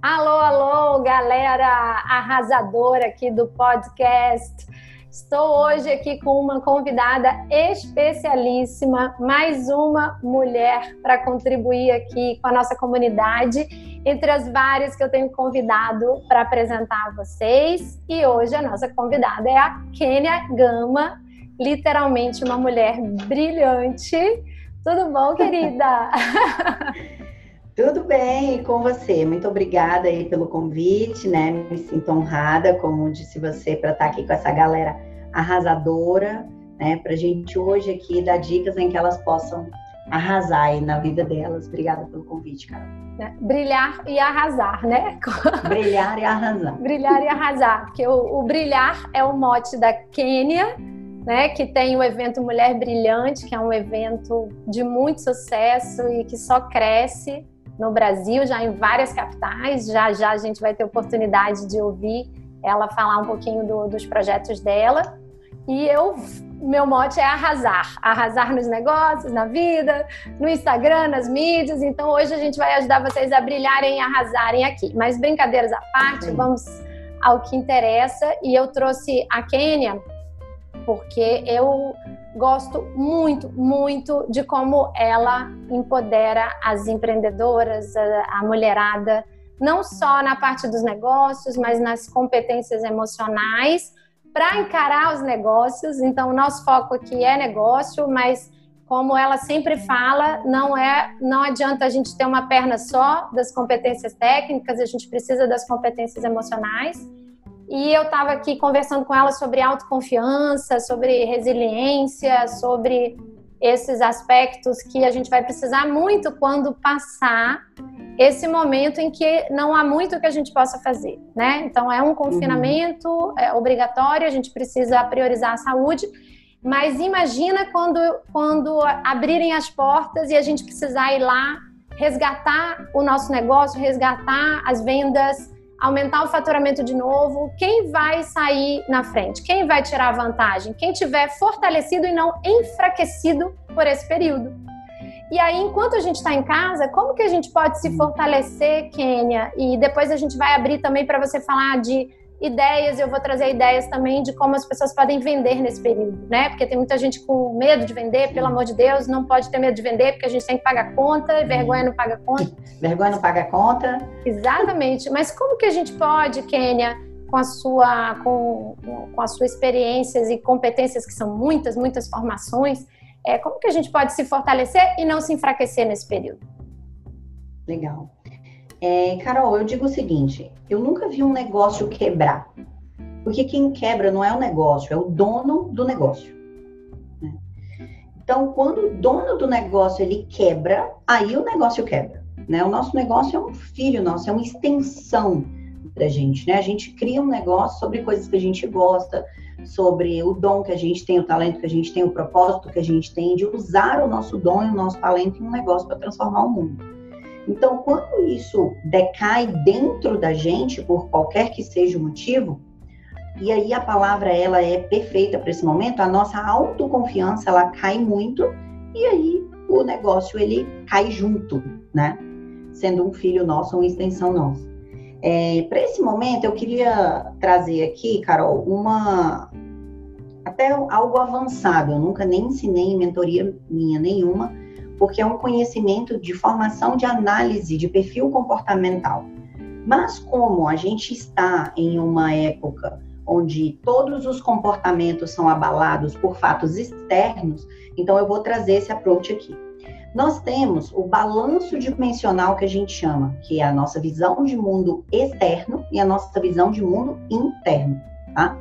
Alô, alô, galera arrasadora aqui do podcast. Estou hoje aqui com uma convidada especialíssima, mais uma mulher para contribuir aqui com a nossa comunidade, entre as várias que eu tenho convidado para apresentar a vocês. E hoje a nossa convidada é a Kênia Gama, literalmente uma mulher brilhante. Tudo bom, querida? Tudo bem com você? Muito obrigada aí pelo convite, né? Me sinto honrada, como disse você, para estar aqui com essa galera arrasadora, né? Para a gente hoje aqui dar dicas em que elas possam arrasar aí na vida delas. Obrigada pelo convite, Carol. É, brilhar e arrasar, né? Brilhar e arrasar. brilhar e arrasar, porque o, o brilhar é o mote da Quênia, né, que tem o evento Mulher Brilhante, que é um evento de muito sucesso e que só cresce no Brasil, já em várias capitais. Já já a gente vai ter oportunidade de ouvir ela falar um pouquinho do, dos projetos dela. E eu, meu mote é arrasar, arrasar nos negócios, na vida, no Instagram, nas mídias. Então hoje a gente vai ajudar vocês a brilharem e arrasarem aqui. Mas brincadeiras à parte, vamos ao que interessa. E eu trouxe a Kênia porque eu gosto muito, muito de como ela empodera as empreendedoras, a, a mulherada, não só na parte dos negócios, mas nas competências emocionais para encarar os negócios. Então, o nosso foco aqui é negócio, mas como ela sempre fala, não é, não adianta a gente ter uma perna só das competências técnicas, a gente precisa das competências emocionais. E eu estava aqui conversando com ela sobre autoconfiança, sobre resiliência, sobre esses aspectos que a gente vai precisar muito quando passar esse momento em que não há muito que a gente possa fazer, né? Então é um confinamento uhum. é obrigatório, a gente precisa priorizar a saúde, mas imagina quando quando abrirem as portas e a gente precisar ir lá resgatar o nosso negócio, resgatar as vendas, aumentar o faturamento de novo, quem vai sair na frente? Quem vai tirar vantagem? Quem tiver fortalecido e não enfraquecido por esse período. E aí, enquanto a gente está em casa, como que a gente pode se fortalecer, Kênia? E depois a gente vai abrir também para você falar de ideias, eu vou trazer ideias também de como as pessoas podem vender nesse período, né? Porque tem muita gente com medo de vender, pelo amor de Deus, não pode ter medo de vender, porque a gente tem que pagar conta, e vergonha não paga conta. vergonha não paga conta. Exatamente. Mas como que a gente pode, Kênia, com a sua com, com as suas experiências e competências que são muitas, muitas formações, é, como que a gente pode se fortalecer e não se enfraquecer nesse período? Legal. É, Carol, eu digo o seguinte: eu nunca vi um negócio quebrar. Porque quem quebra não é o negócio, é o dono do negócio. Né? Então, quando o dono do negócio ele quebra, aí o negócio quebra. Né? O nosso negócio é um filho nosso, é uma extensão da gente. Né? A gente cria um negócio sobre coisas que a gente gosta, sobre o dom que a gente tem, o talento que a gente tem, o propósito que a gente tem de usar o nosso dom e o nosso talento em um negócio para transformar o mundo. Então, quando isso decai dentro da gente, por qualquer que seja o motivo, e aí a palavra ela é perfeita para esse momento, a nossa autoconfiança ela cai muito e aí o negócio ele cai junto, né? Sendo um filho nosso, uma extensão nossa. É, para esse momento eu queria trazer aqui, Carol, uma até algo avançado. Eu nunca nem ensinei em mentoria minha nenhuma porque é um conhecimento de formação de análise de perfil comportamental. Mas como a gente está em uma época onde todos os comportamentos são abalados por fatos externos, então eu vou trazer esse approach aqui. Nós temos o balanço dimensional que a gente chama, que é a nossa visão de mundo externo e a nossa visão de mundo interno, tá?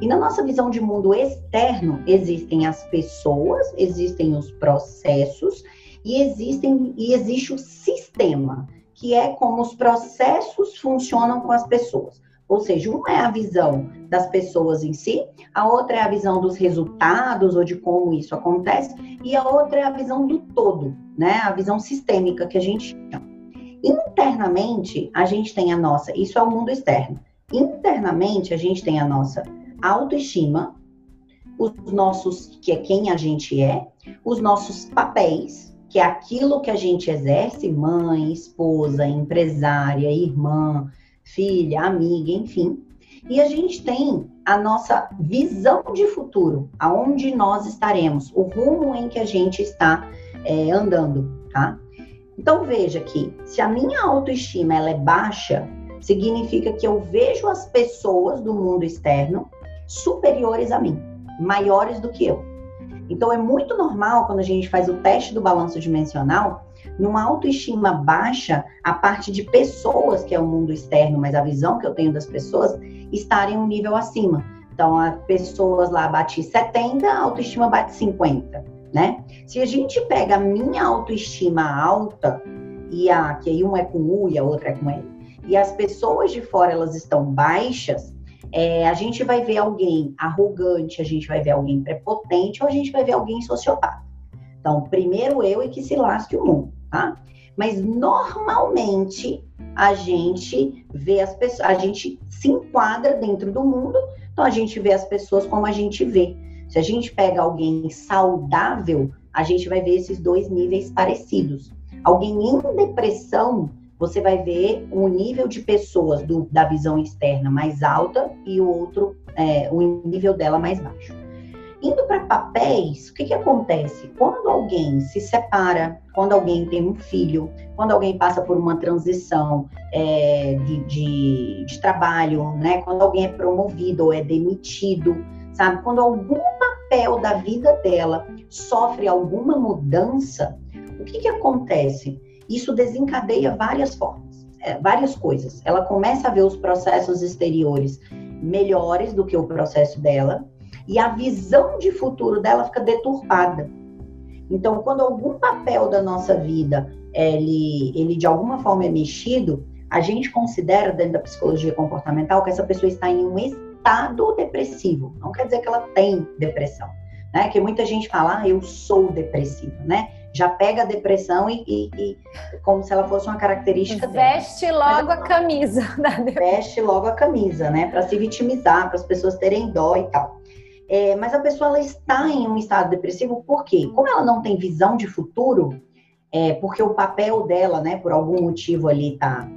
E na nossa visão de mundo externo existem as pessoas, existem os processos e existem e existe o sistema, que é como os processos funcionam com as pessoas. Ou seja, uma é a visão das pessoas em si, a outra é a visão dos resultados ou de como isso acontece, e a outra é a visão do todo, né? A visão sistêmica que a gente chama. Internamente, a gente tem a nossa, isso é o mundo externo. Internamente, a gente tem a nossa autoestima, os nossos, que é quem a gente é, os nossos papéis, que aquilo que a gente exerce, mãe, esposa, empresária, irmã, filha, amiga, enfim. E a gente tem a nossa visão de futuro, aonde nós estaremos, o rumo em que a gente está é, andando, tá? Então veja que se a minha autoestima ela é baixa, significa que eu vejo as pessoas do mundo externo superiores a mim, maiores do que eu. Então é muito normal quando a gente faz o teste do balanço dimensional, numa autoestima baixa, a parte de pessoas, que é o mundo externo, mas a visão que eu tenho das pessoas, estarem um nível acima. Então, as pessoas lá bate 70, a autoestima bate 50, né? Se a gente pega a minha autoestima alta, e a que aí um é com U e a outra é com L, e as pessoas de fora elas estão baixas, é, a gente vai ver alguém arrogante, a gente vai ver alguém prepotente ou a gente vai ver alguém sociopata. Então, primeiro eu e que se lasque o mundo, tá? Mas normalmente a gente vê as pessoas, a gente se enquadra dentro do mundo, então a gente vê as pessoas como a gente vê. Se a gente pega alguém saudável, a gente vai ver esses dois níveis parecidos. Alguém em depressão, você vai ver um nível de pessoas do, da visão externa mais alta e o outro, é, o nível dela mais baixo. Indo para papéis, o que, que acontece? Quando alguém se separa, quando alguém tem um filho, quando alguém passa por uma transição é, de, de, de trabalho, né? quando alguém é promovido ou é demitido, sabe? Quando algum papel da vida dela sofre alguma mudança, o que, que acontece? Isso desencadeia várias formas, é, várias coisas. Ela começa a ver os processos exteriores melhores do que o processo dela, e a visão de futuro dela fica deturpada. Então, quando algum papel da nossa vida ele, ele de alguma forma é mexido, a gente considera dentro da psicologia comportamental que essa pessoa está em um estado depressivo. Não quer dizer que ela tem depressão, né? Que muita gente fala, ah, eu sou depressivo, né? Já pega a depressão e, e, e como se ela fosse uma característica Veste dela. logo a camisa da Veste logo a camisa, né? Para se vitimizar, para as pessoas terem dó e tal. É, mas a pessoa ela está em um estado depressivo por quê? Como ela não tem visão de futuro, é, porque o papel dela, né, por algum motivo ali tá,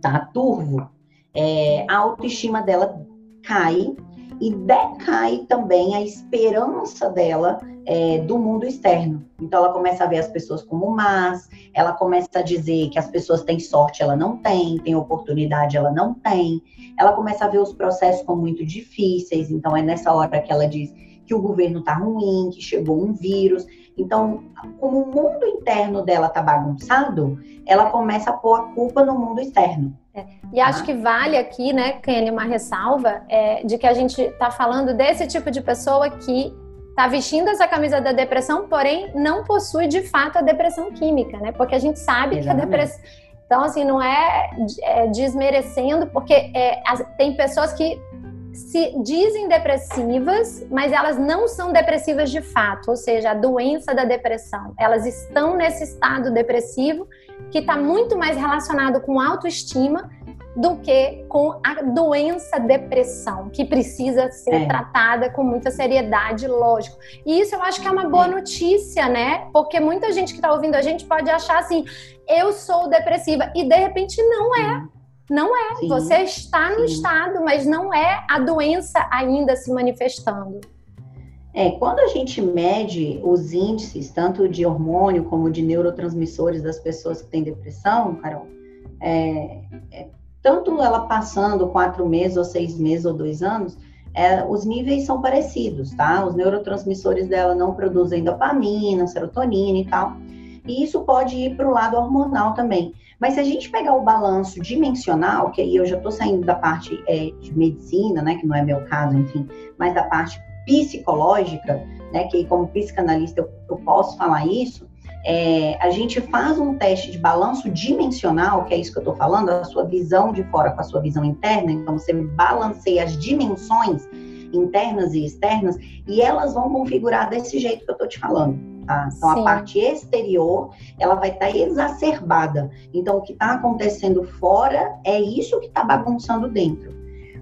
tá turvo, é, a autoestima dela cai e decai também a esperança dela é, do mundo externo. Então ela começa a ver as pessoas como más, ela começa a dizer que as pessoas têm sorte, ela não tem, tem oportunidade, ela não tem. Ela começa a ver os processos como muito difíceis, então é nessa hora que ela diz que o governo tá ruim, que chegou um vírus. Então, como o mundo interno dela tá bagunçado, ela começa a pôr a culpa no mundo externo. É. E acho que vale aqui, né, Kenny, uma ressalva é, de que a gente está falando desse tipo de pessoa que está vestindo essa camisa da depressão, porém não possui de fato a depressão química, né? Porque a gente sabe Exatamente. que a depressão. Então, assim, não é, é desmerecendo, porque é, tem pessoas que se dizem depressivas, mas elas não são depressivas de fato, ou seja, a doença da depressão. Elas estão nesse estado depressivo que está muito mais relacionado com autoestima do que com a doença depressão, que precisa ser é. tratada com muita seriedade, lógico. E isso eu acho que é uma boa é. notícia, né? Porque muita gente que está ouvindo a gente pode achar assim, eu sou depressiva, e de repente não é. Não é. Sim. Você está no Sim. estado, mas não é a doença ainda se manifestando. É, quando a gente mede os índices, tanto de hormônio como de neurotransmissores das pessoas que têm depressão, Carol, é, é tanto ela passando quatro meses, ou seis meses, ou dois anos, é, os níveis são parecidos, tá? Os neurotransmissores dela não produzem dopamina, serotonina e tal. E isso pode ir para o lado hormonal também. Mas se a gente pegar o balanço dimensional, que aí eu já estou saindo da parte é, de medicina, né, que não é meu caso, enfim, mas da parte psicológica, né, que como psicanalista eu, eu posso falar isso, é, a gente faz um teste de balanço dimensional, que é isso que eu estou falando, a sua visão de fora com a sua visão interna, então você balanceia as dimensões internas e externas, e elas vão configurar desse jeito que eu estou te falando. Tá? Então, Sim. a parte exterior, ela vai estar tá exacerbada. Então, o que está acontecendo fora é isso que está bagunçando dentro.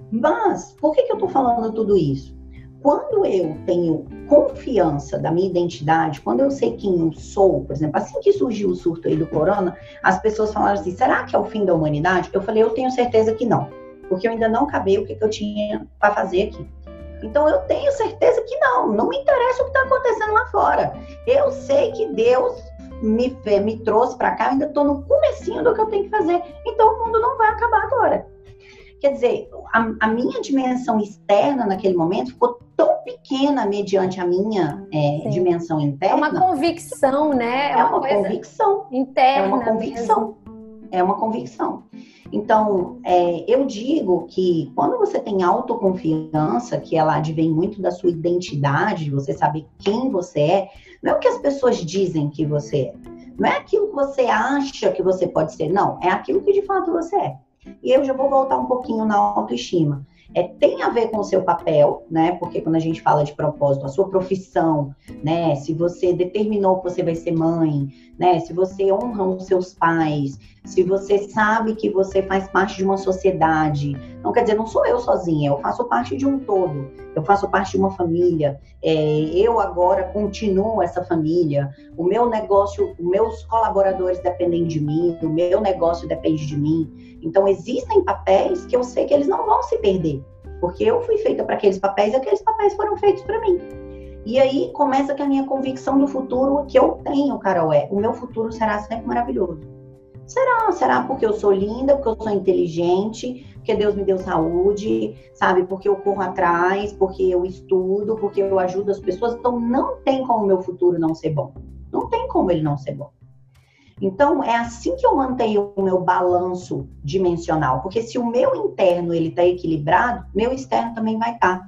Mas, por que, que eu estou falando tudo isso? Quando eu tenho confiança da minha identidade, quando eu sei quem eu sou, por exemplo, assim que surgiu o surto aí do corona, as pessoas falaram assim: será que é o fim da humanidade? Eu falei: eu tenho certeza que não, porque eu ainda não acabei o que, que eu tinha para fazer aqui. Então eu tenho certeza que não, não me interessa o que está acontecendo lá fora. Eu sei que Deus me, me trouxe para cá, ainda estou no comecinho do que eu tenho que fazer. Então o mundo não vai acabar agora. Quer dizer, a, a, minha dimensão externa naquele momento ficou tão pequena mediante a minha é, dimensão interna. É uma convicção, né? É, é uma, uma convicção. Interna. É uma convicção. Mesmo. É uma convicção. Então, é, eu digo que quando você tem autoconfiança, que ela advém muito da sua identidade, de você saber quem você é, não é o que as pessoas dizem que você é. Não é aquilo que você acha que você pode ser, não. É aquilo que de fato você é. E eu já vou voltar um pouquinho na autoestima. É, tem a ver com o seu papel, né? Porque quando a gente fala de propósito, a sua profissão, né? Se você determinou que você vai ser mãe, né? Se você honra os seus pais, se você sabe que você faz parte de uma sociedade. Não quer dizer, não sou eu sozinha, eu faço parte de um todo, eu faço parte de uma família, é, eu agora continuo essa família, o meu negócio, os meus colaboradores dependem de mim, o meu negócio depende de mim. Então, existem papéis que eu sei que eles não vão se perder, porque eu fui feita para aqueles papéis e aqueles papéis foram feitos para mim. E aí começa que a minha convicção do futuro que eu tenho, Carol, é: o meu futuro será sempre maravilhoso. Será? Será porque eu sou linda, porque eu sou inteligente, porque Deus me deu saúde, sabe? Porque eu corro atrás, porque eu estudo, porque eu ajudo as pessoas. Então não tem como o meu futuro não ser bom. Não tem como ele não ser bom. Então é assim que eu mantenho o meu balanço dimensional, porque se o meu interno ele está equilibrado, meu externo também vai estar. Tá.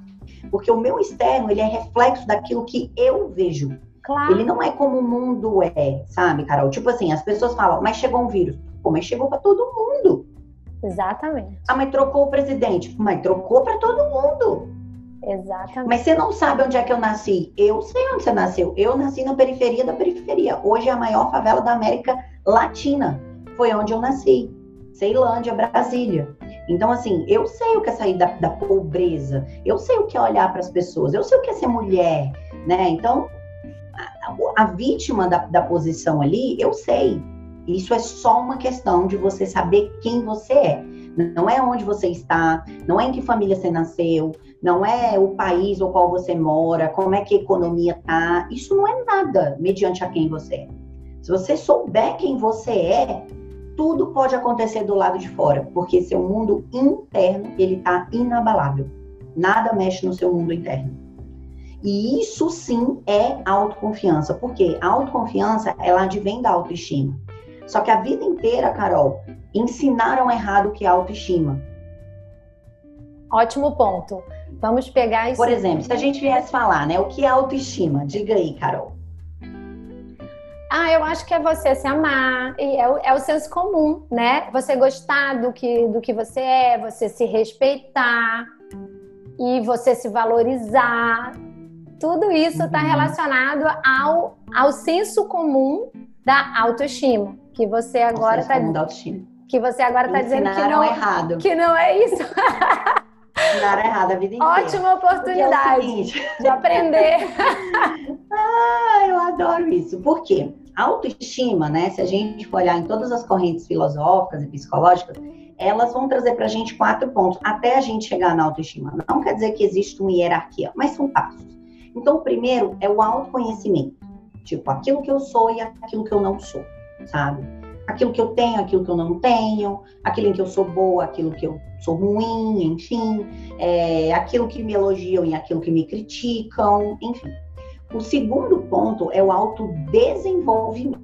Porque o meu externo ele é reflexo daquilo que eu vejo. Claro. Ele não é como o mundo é, sabe, Carol? Tipo assim, as pessoas falam, mas chegou um vírus. Pô, mas chegou para todo mundo. Exatamente. Ah, mas trocou o presidente. Mas trocou para todo mundo. Exatamente. Mas você não sabe onde é que eu nasci. Eu sei onde você nasceu. Eu nasci na periferia da periferia. Hoje é a maior favela da América Latina. Foi onde eu nasci. Ceilândia, Brasília. Então, assim, eu sei o que é sair da, da pobreza. Eu sei o que é olhar para as pessoas. Eu sei o que é ser mulher, né? Então, a, a vítima da, da posição ali, eu sei. Isso é só uma questão de você saber quem você é. Não é onde você está, não é em que família você nasceu, não é o país ou qual você mora, como é que a economia tá. Isso não é nada mediante a quem você é. Se você souber quem você é, tudo pode acontecer do lado de fora, porque seu mundo interno ele tá inabalável. Nada mexe no seu mundo interno. E isso sim é autoconfiança, porque a autoconfiança ela advém da autoestima. Só que a vida inteira, Carol, ensinaram errado o que é autoestima. Ótimo ponto. Vamos pegar isso. Por exemplo, se a gente viesse falar, né, o que é autoestima? Diga aí, Carol. Ah, eu acho que é você se amar, e é o, é o senso comum, né? Você gostar do que, do que você é, você se respeitar e você se valorizar. Tudo isso está uhum. relacionado ao, ao senso comum da autoestima, que você agora está que você agora está dizendo que não errado. que não é isso. Ensinaram errado a vida inteira. Ótima oportunidade é de aprender. ah, eu adoro isso. Por quê? A autoestima, né? Se a gente for olhar em todas as correntes filosóficas e psicológicas, elas vão trazer para a gente quatro pontos até a gente chegar na autoestima. Não quer dizer que existe uma hierarquia, mas são passos. Então, o primeiro é o autoconhecimento. Tipo, aquilo que eu sou e aquilo que eu não sou, sabe? Aquilo que eu tenho, aquilo que eu não tenho, aquilo em que eu sou boa, aquilo que eu sou ruim, enfim, é, aquilo que me elogiam e aquilo que me criticam, enfim. O segundo ponto é o autodesenvolvimento.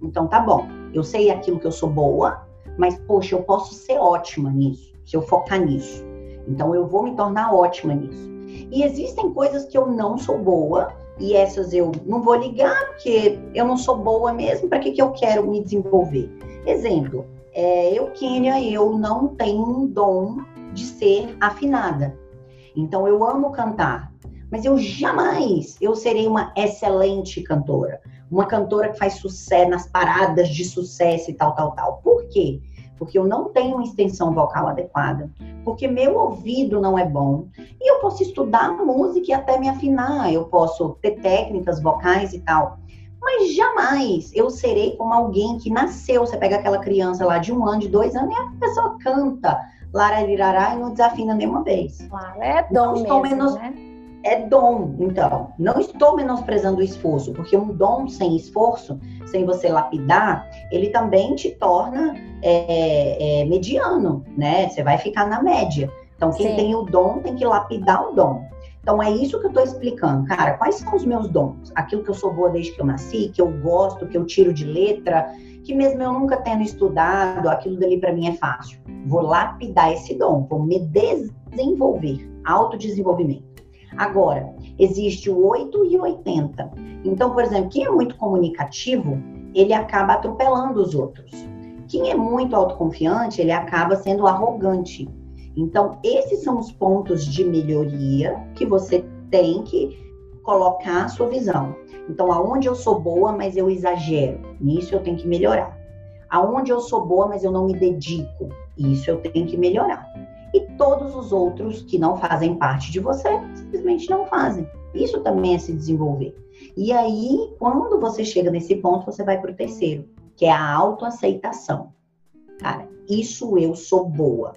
Então, tá bom, eu sei aquilo que eu sou boa, mas, poxa, eu posso ser ótima nisso, se eu focar nisso. Então, eu vou me tornar ótima nisso. E existem coisas que eu não sou boa, e essas eu não vou ligar, porque eu não sou boa mesmo, para que, que eu quero me desenvolver? Exemplo, é, eu, Kênia, eu não tenho um dom de ser afinada. Então, eu amo cantar, mas eu jamais eu serei uma excelente cantora. Uma cantora que faz sucesso nas paradas de sucesso e tal, tal, tal. Por quê? Porque eu não tenho uma extensão vocal adequada, porque meu ouvido não é bom. E eu posso estudar música e até me afinar, eu posso ter técnicas vocais e tal. Mas jamais eu serei como alguém que nasceu. Você pega aquela criança lá de um ano, de dois anos, e a pessoa canta lararirará e não desafina nenhuma vez. Claro, é dom mesmo, menos... né? É dom, então. Não estou menosprezando o esforço, porque um dom sem esforço, sem você lapidar, ele também te torna é, é, mediano, né? Você vai ficar na média. Então, quem Sim. tem o dom tem que lapidar o dom. Então, é isso que eu estou explicando. Cara, quais são os meus dons? Aquilo que eu sou boa desde que eu nasci, que eu gosto, que eu tiro de letra, que mesmo eu nunca tendo estudado, aquilo dali para mim é fácil. Vou lapidar esse dom, vou me desenvolver, autodesenvolvimento. Agora, existe o 8 e 80. Então, por exemplo, quem é muito comunicativo, ele acaba atropelando os outros. Quem é muito autoconfiante, ele acaba sendo arrogante. Então, esses são os pontos de melhoria que você tem que colocar a sua visão. Então, aonde eu sou boa, mas eu exagero, nisso eu tenho que melhorar. Aonde eu sou boa, mas eu não me dedico, isso eu tenho que melhorar. E todos os outros que não fazem parte de você, simplesmente não fazem. Isso também é se desenvolver. E aí, quando você chega nesse ponto, você vai para o terceiro, que é a autoaceitação. Cara, isso eu sou boa.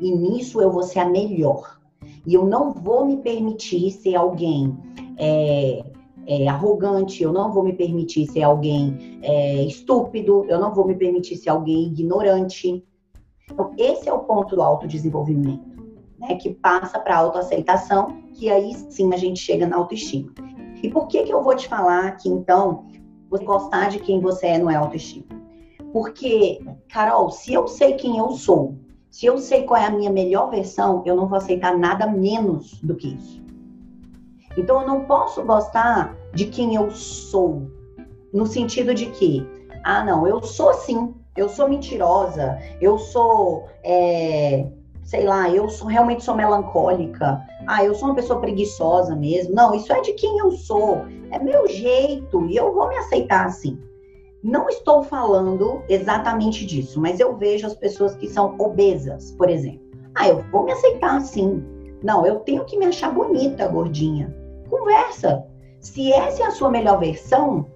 E nisso eu vou ser a melhor. E eu não vou me permitir ser alguém é, é, arrogante, eu não vou me permitir ser alguém é, estúpido, eu não vou me permitir ser alguém ignorante. Então, esse é o ponto do autodesenvolvimento, né, que passa para a autoaceitação, que aí sim a gente chega na autoestima. E por que, que eu vou te falar que, então, você gostar de quem você é não é autoestima? Porque, Carol, se eu sei quem eu sou, se eu sei qual é a minha melhor versão, eu não vou aceitar nada menos do que isso. Então eu não posso gostar de quem eu sou, no sentido de que, ah, não, eu sou assim, eu sou mentirosa, eu sou, é, sei lá, eu sou, realmente sou melancólica, ah, eu sou uma pessoa preguiçosa mesmo. Não, isso é de quem eu sou, é meu jeito e eu vou me aceitar assim. Não estou falando exatamente disso, mas eu vejo as pessoas que são obesas, por exemplo. Ah, eu vou me aceitar assim. Não, eu tenho que me achar bonita, gordinha. Conversa. Se essa é a sua melhor versão,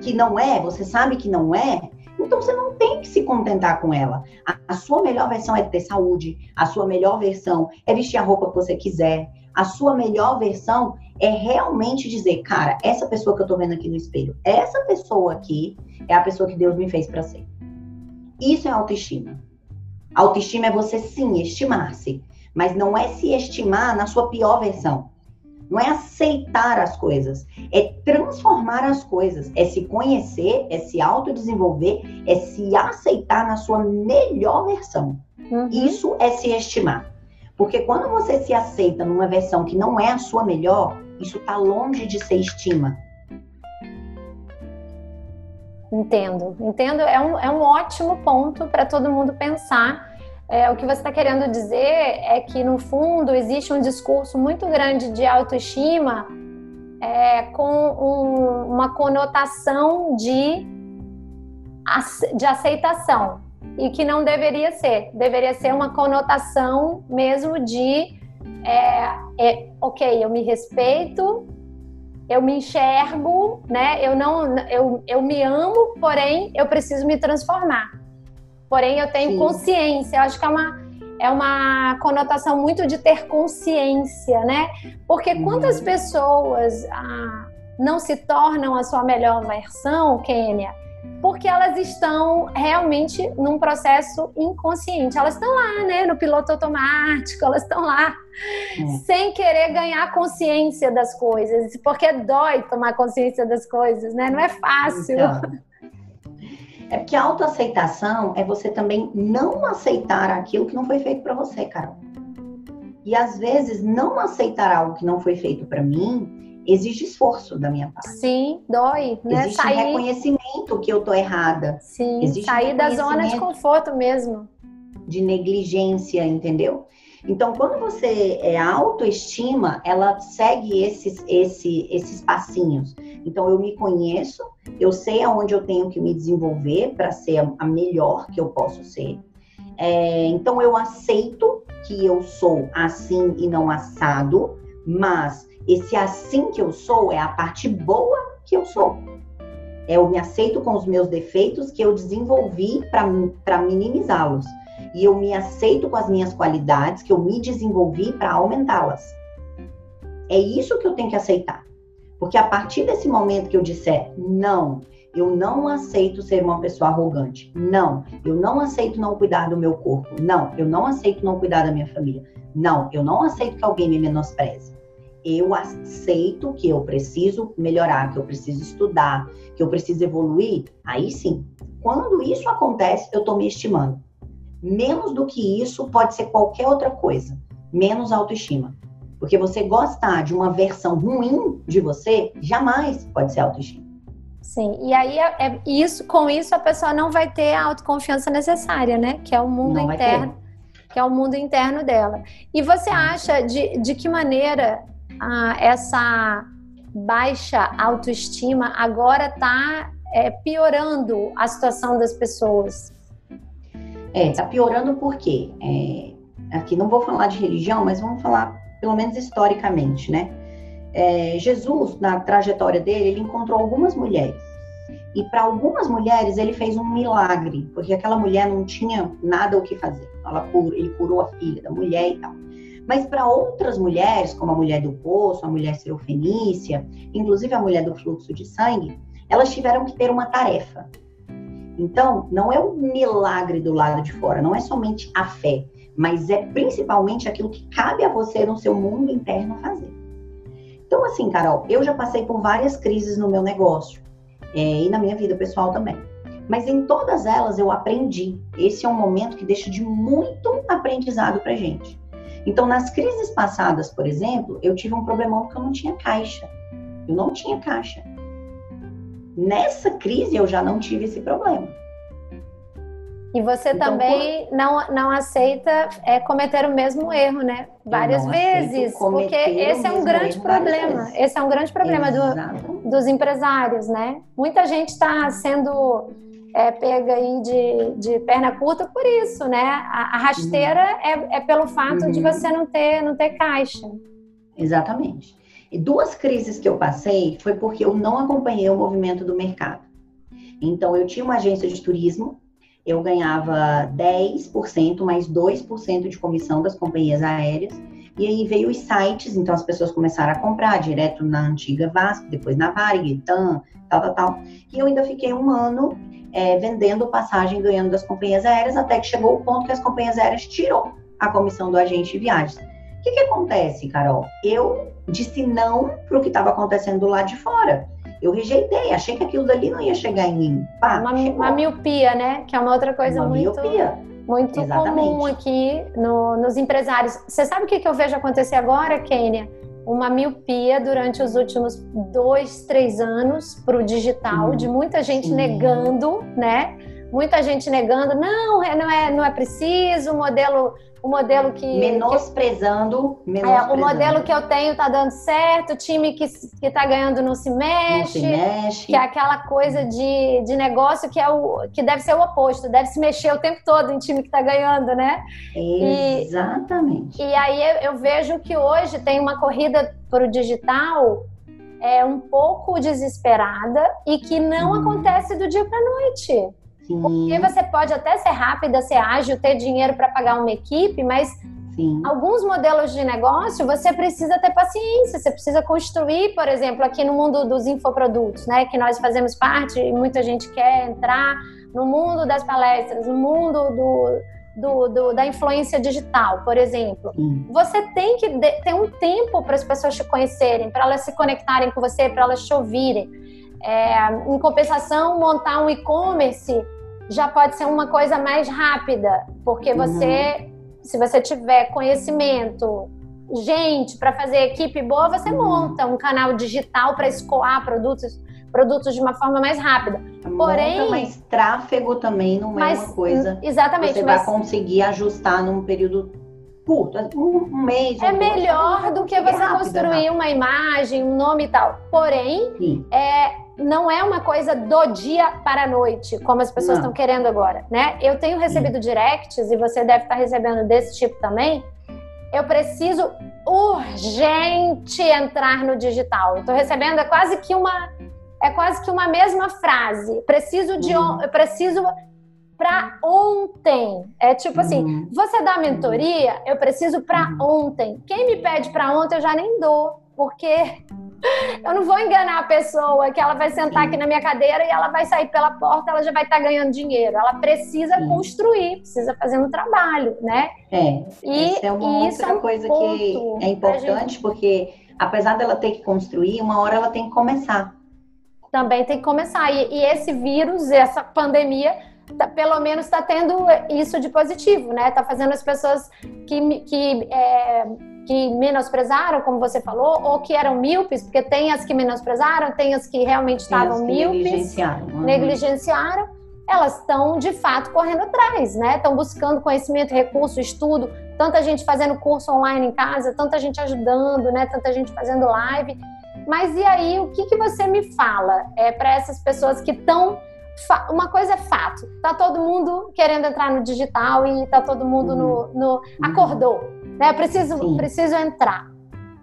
que não é, você sabe que não é, então você não tem que se contentar com ela. A, a, sua melhor versão é ter saúde, a sua melhor versão é vestir a roupa que você quiser, a sua melhor versão é realmente dizer, cara, essa pessoa que eu tô vendo aqui no espelho, essa pessoa aqui é a pessoa que Deus me fez para ser. Isso é autoestima. Autoestima é você sim estimar-se, mas não é se estimar na sua pior versão. Não é aceitar as coisas, é transformar as coisas, é se conhecer, é se autodesenvolver, é se aceitar na sua melhor versão. Uhum. Isso é se estimar. Porque quando você se aceita numa versão que não é a sua melhor, isso está longe de ser estima. Entendo, entendo. É um, é um ótimo ponto para todo mundo pensar é, o que você está querendo dizer é que, no fundo, existe um discurso muito grande de autoestima é, com um, uma conotação de, de aceitação e que não deveria ser. Deveria ser uma conotação mesmo de, é, é, ok, eu me respeito, eu me enxergo, né? Eu não, eu, eu me amo, porém eu preciso me transformar. Porém, eu tenho Sim. consciência. Eu acho que é uma, é uma conotação muito de ter consciência, né? Porque uhum. quantas pessoas ah, não se tornam a sua melhor versão, Kênia? Porque elas estão realmente num processo inconsciente. Elas estão lá, né? No piloto automático, elas estão lá, uhum. sem querer ganhar consciência das coisas. Porque dói tomar consciência das coisas, né? Não é fácil. Então. É porque a autoaceitação é você também não aceitar aquilo que não foi feito para você, Carol. E às vezes não aceitar algo que não foi feito para mim exige esforço da minha parte. Sim, dói, né? Existe sair... reconhecimento que eu tô errada. Sim, existe sair da zona de conforto mesmo. De negligência, entendeu? Então, quando você é autoestima, ela segue esses, esse, esses passinhos. Então eu me conheço, eu sei aonde eu tenho que me desenvolver para ser a melhor que eu posso ser. É, então eu aceito que eu sou assim e não assado, mas esse assim que eu sou é a parte boa que eu sou. É, eu me aceito com os meus defeitos que eu desenvolvi para minimizá-los. E eu me aceito com as minhas qualidades que eu me desenvolvi para aumentá-las. É isso que eu tenho que aceitar. Porque a partir desse momento que eu disser não, eu não aceito ser uma pessoa arrogante. Não, eu não aceito não cuidar do meu corpo. Não, eu não aceito não cuidar da minha família. Não, eu não aceito que alguém me menospreze. Eu aceito que eu preciso melhorar, que eu preciso estudar, que eu preciso evoluir. Aí sim, quando isso acontece, eu estou me estimando. Menos do que isso pode ser qualquer outra coisa, menos autoestima. Porque você gostar de uma versão ruim de você, jamais pode ser autoestima. Sim, e aí é, é, isso, com isso a pessoa não vai ter a autoconfiança necessária, né? Que é o mundo não interno, que é o mundo interno dela. E você acha de, de que maneira ah, essa baixa autoestima agora está é, piorando a situação das pessoas? É, está piorando porque é, aqui não vou falar de religião, mas vamos falar pelo menos historicamente, né? É, Jesus, na trajetória dele, ele encontrou algumas mulheres. E para algumas mulheres ele fez um milagre, porque aquela mulher não tinha nada o que fazer. Ela, ele curou a filha da mulher e tal. Mas para outras mulheres, como a mulher do poço, a mulher serofenícia, inclusive a mulher do fluxo de sangue, elas tiveram que ter uma tarefa. Então, não é o milagre do lado de fora, não é somente a fé, mas é principalmente aquilo que cabe a você no seu mundo interno fazer. Então, assim, Carol, eu já passei por várias crises no meu negócio é, e na minha vida pessoal também. Mas em todas elas eu aprendi. Esse é um momento que deixa de muito aprendizado pra gente. Então, nas crises passadas, por exemplo, eu tive um problemão que eu não tinha caixa. Eu não tinha caixa. Nessa crise eu já não tive esse problema. E você então, também por... não, não aceita é, cometer o mesmo erro, né? Várias vezes. Porque esse é um grande problema. Esse é um grande problema do, dos empresários, né? Muita gente está sendo é, pega aí de, de perna curta por isso, né? A, a rasteira uhum. é, é, pelo fato uhum. de você não ter, não ter caixa. Exatamente. E duas crises que eu passei foi porque eu não acompanhei o movimento do mercado. Então, eu tinha uma agência de turismo eu ganhava 10% mais 2% de comissão das companhias aéreas. E aí veio os sites, então as pessoas começaram a comprar direto na antiga Vasco, depois na Varig, TAM, tal, tal, tal. E eu ainda fiquei um ano é, vendendo passagem, ganhando das companhias aéreas, até que chegou o ponto que as companhias aéreas tirou a comissão do agente de viagens. O que, que acontece, Carol? Eu disse não para o que estava acontecendo do lado de fora. Eu rejeitei, achei que aquilo dali não ia chegar em mim. Pá, uma, uma, miopia, né? Que é uma outra coisa uma muito, miopia. muito Exatamente. comum aqui no, nos empresários. Você sabe o que, que eu vejo acontecer agora, Kênia? Uma miopia durante os últimos dois, três anos para o digital, hum, de muita gente sim. negando, né? Muita gente negando, não, é, não é, não é preciso, o modelo o modelo que. Menosprezando. Que, menosprezando. É, o modelo que eu tenho tá dando certo, o time que, que tá ganhando não se mexe. Não se mexe. Que é aquela coisa de, de negócio que, é o, que deve ser o oposto, deve se mexer o tempo todo em time que tá ganhando, né? Exatamente. E, e aí eu vejo que hoje tem uma corrida para o digital é um pouco desesperada e que não hum. acontece do dia para noite. Sim. Porque você pode até ser rápida, ser ágil, ter dinheiro para pagar uma equipe, mas Sim. alguns modelos de negócio você precisa ter paciência, você precisa construir, por exemplo, aqui no mundo dos infoprodutos, né, que nós fazemos parte e muita gente quer entrar no mundo das palestras, no mundo do, do, do, da influência digital, por exemplo. Você tem que ter um tempo para as pessoas te conhecerem, para elas se conectarem com você, para elas te ouvirem. É, em compensação, montar um e-commerce já pode ser uma coisa mais rápida, porque uhum. você, uhum. se você tiver conhecimento, gente para fazer equipe boa, você uhum. monta um canal digital para escoar produtos produtos de uma forma mais rápida. Porém, monta, mas tráfego também não é mas, uma coisa. Exatamente. Você mas, vai conseguir ajustar num período curto, um, mês. É melhor do que você rápido, construir rápido. uma imagem, um nome e tal. Porém, é, não é uma coisa do dia para a noite, como as pessoas estão querendo agora, né? Eu tenho recebido directs e você deve estar recebendo desse tipo também. Eu preciso urgente entrar no digital. Estou recebendo é quase que uma é quase que uma mesma frase. Preciso de uhum. eu preciso para ontem. É tipo assim, uhum. você dá mentoria, eu preciso para uhum. ontem. Quem me pede para ontem eu já nem dou, porque eu não vou enganar a pessoa que ela vai sentar Sim. aqui na minha cadeira e ela vai sair pela porta, ela já vai estar tá ganhando dinheiro. Ela precisa Sim. construir, precisa fazer um trabalho, né? É. E, Essa é uma outra é um coisa que é importante, gente... porque apesar dela ter que construir, uma hora ela tem que começar. Também tem que começar. E, e esse vírus, essa pandemia, tá, pelo menos está tendo isso de positivo, né? Está fazendo as pessoas que, que é, que menosprezaram, como você falou, ou que eram míopes, porque tem as que menosprezaram, tem as que realmente estavam míopes, negligenciaram, negligenciaram, elas estão de fato correndo atrás, né? Estão buscando conhecimento, recurso, estudo, tanta gente fazendo curso online em casa, tanta gente ajudando, né? Tanta gente fazendo live. Mas e aí, o que, que você me fala é, para essas pessoas que estão uma coisa é fato, tá todo mundo querendo entrar no digital e tá todo mundo no, no uhum. acordou, né? Preciso, preciso entrar.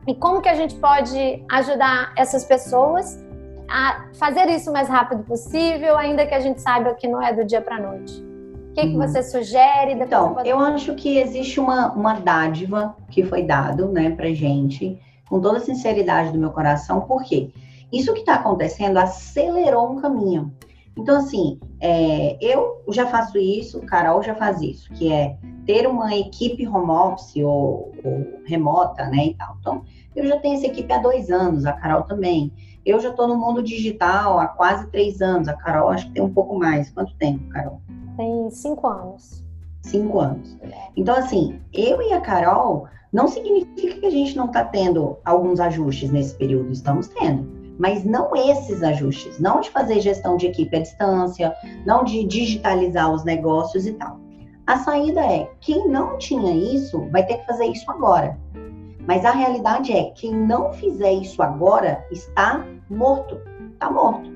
E como que a gente pode ajudar essas pessoas a fazer isso o mais rápido possível, ainda que a gente saiba que não é do dia para noite? O que, que uhum. você sugere? então, eu acho que existe uma, uma dádiva que foi dado, né, para gente, com toda a sinceridade do meu coração, porque isso que está acontecendo acelerou um caminho. Então, assim, é, eu já faço isso, Carol já faz isso, que é ter uma equipe home office ou, ou remota, né, e tal. Então, eu já tenho essa equipe há dois anos, a Carol também. Eu já estou no mundo digital há quase três anos. A Carol acho que tem um pouco mais. Quanto tempo, Carol? Tem cinco anos. Cinco anos. Então, assim, eu e a Carol não significa que a gente não está tendo alguns ajustes nesse período. Estamos tendo mas não esses ajustes, não de fazer gestão de equipe à distância, não de digitalizar os negócios e tal. A saída é: quem não tinha isso vai ter que fazer isso agora. Mas a realidade é: quem não fizer isso agora está morto. Está morto.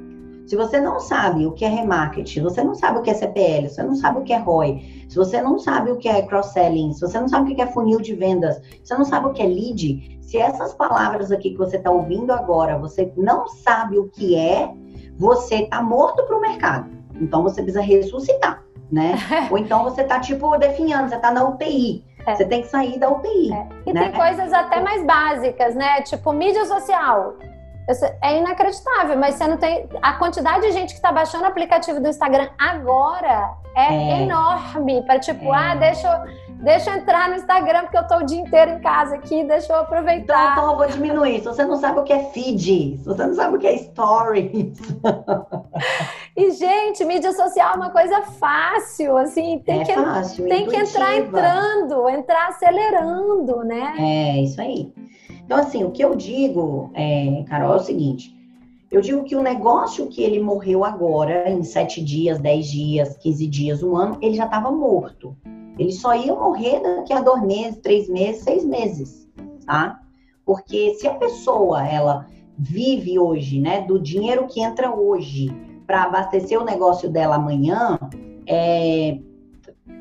Se você não sabe o que é remarketing, você não sabe o que é CPL, você não sabe o que é ROI, se você não sabe o que é cross-selling, se você não sabe o que é funil de vendas, você não sabe o que é lead, se essas palavras aqui que você está ouvindo agora, você não sabe o que é, você está morto para o mercado. Então você precisa ressuscitar, né? Ou então você está tipo definhando, você está na UTI. É. Você tem que sair da UTI. É. E né? tem coisas até mais básicas, né? Tipo mídia social. É inacreditável, mas você não tem. A quantidade de gente que está baixando o aplicativo do Instagram agora é, é. enorme. Para tipo, é. ah, deixa eu, deixa eu entrar no Instagram porque eu estou o dia inteiro em casa aqui, deixa eu aproveitar. Então, então eu vou diminuir. Se você não sabe o que é feed, se você não sabe o que é stories. e, gente, mídia social é uma coisa fácil, assim, tem, é que, fácil, tem que entrar entrando, entrar acelerando, né? É, isso aí. Então, assim, o que eu digo, é, Carol, é o seguinte: eu digo que o negócio que ele morreu agora, em sete dias, dez dias, quinze dias, um ano, ele já estava morto. Ele só ia morrer daqui a dois meses, três meses, seis meses, tá? Porque se a pessoa, ela vive hoje, né, do dinheiro que entra hoje para abastecer o negócio dela amanhã, é,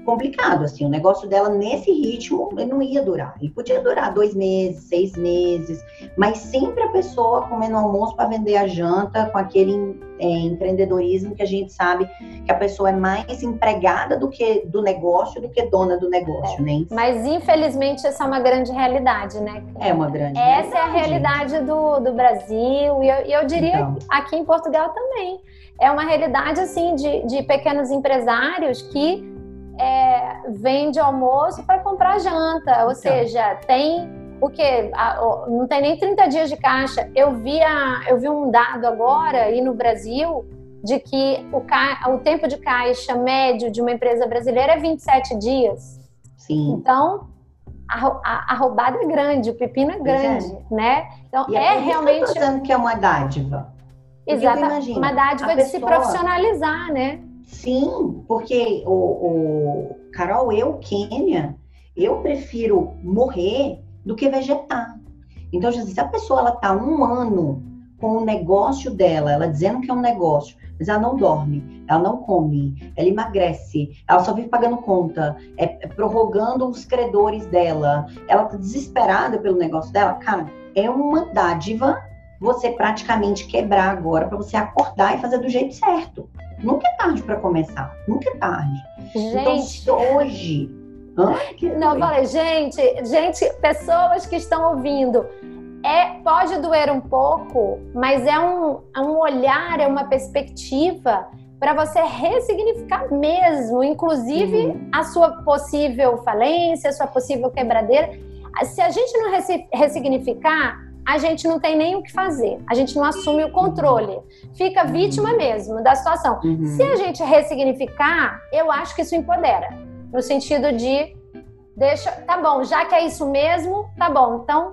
complicado, assim, o negócio dela nesse ritmo não ia durar. Ele podia durar dois meses, seis meses, mas sempre a pessoa comendo almoço para vender a janta, com aquele é, empreendedorismo que a gente sabe que a pessoa é mais empregada do que do negócio do que dona do negócio, é. né? Mas infelizmente essa é uma grande realidade, né? É uma grande. Essa realidade. é a realidade do, do Brasil e eu, eu diria então. aqui em Portugal também. É uma realidade assim de, de pequenos empresários que é, vende almoço para comprar janta, ou então. seja, tem o que não tem nem 30 dias de caixa. Eu vi, a, eu vi um dado agora aí no Brasil de que o, ca, o tempo de caixa médio de uma empresa brasileira é 27 dias. Sim. Então, a, a, a roubada é grande, o pepino é, é. grande, é. né? Então, e é, é realmente. dizendo que é uma dádiva. Exato, uma dádiva de pessoa... se profissionalizar, né? Sim, porque o, o Carol, eu, Quênia, Eu prefiro morrer do que vegetar. Então, se a pessoa ela tá um ano com o negócio dela, ela dizendo que é um negócio, mas ela não dorme, ela não come, ela emagrece, ela só vive pagando conta, é, é prorrogando os credores dela, ela tá desesperada pelo negócio dela, cara, é uma dádiva você praticamente quebrar agora para você acordar e fazer do jeito certo. Nunca é tarde para começar, nunca é tarde. Então, gente. Então, hoje. Hã? Não, falei, gente, gente, pessoas que estão ouvindo, é, pode doer um pouco, mas é um, é um olhar, é uma perspectiva para você ressignificar mesmo, inclusive uhum. a sua possível falência, a sua possível quebradeira. Se a gente não ressignificar, a gente não tem nem o que fazer, a gente não assume o controle, fica vítima mesmo da situação. Uhum. Se a gente ressignificar, eu acho que isso empodera, no sentido de deixa, tá bom, já que é isso mesmo, tá bom, então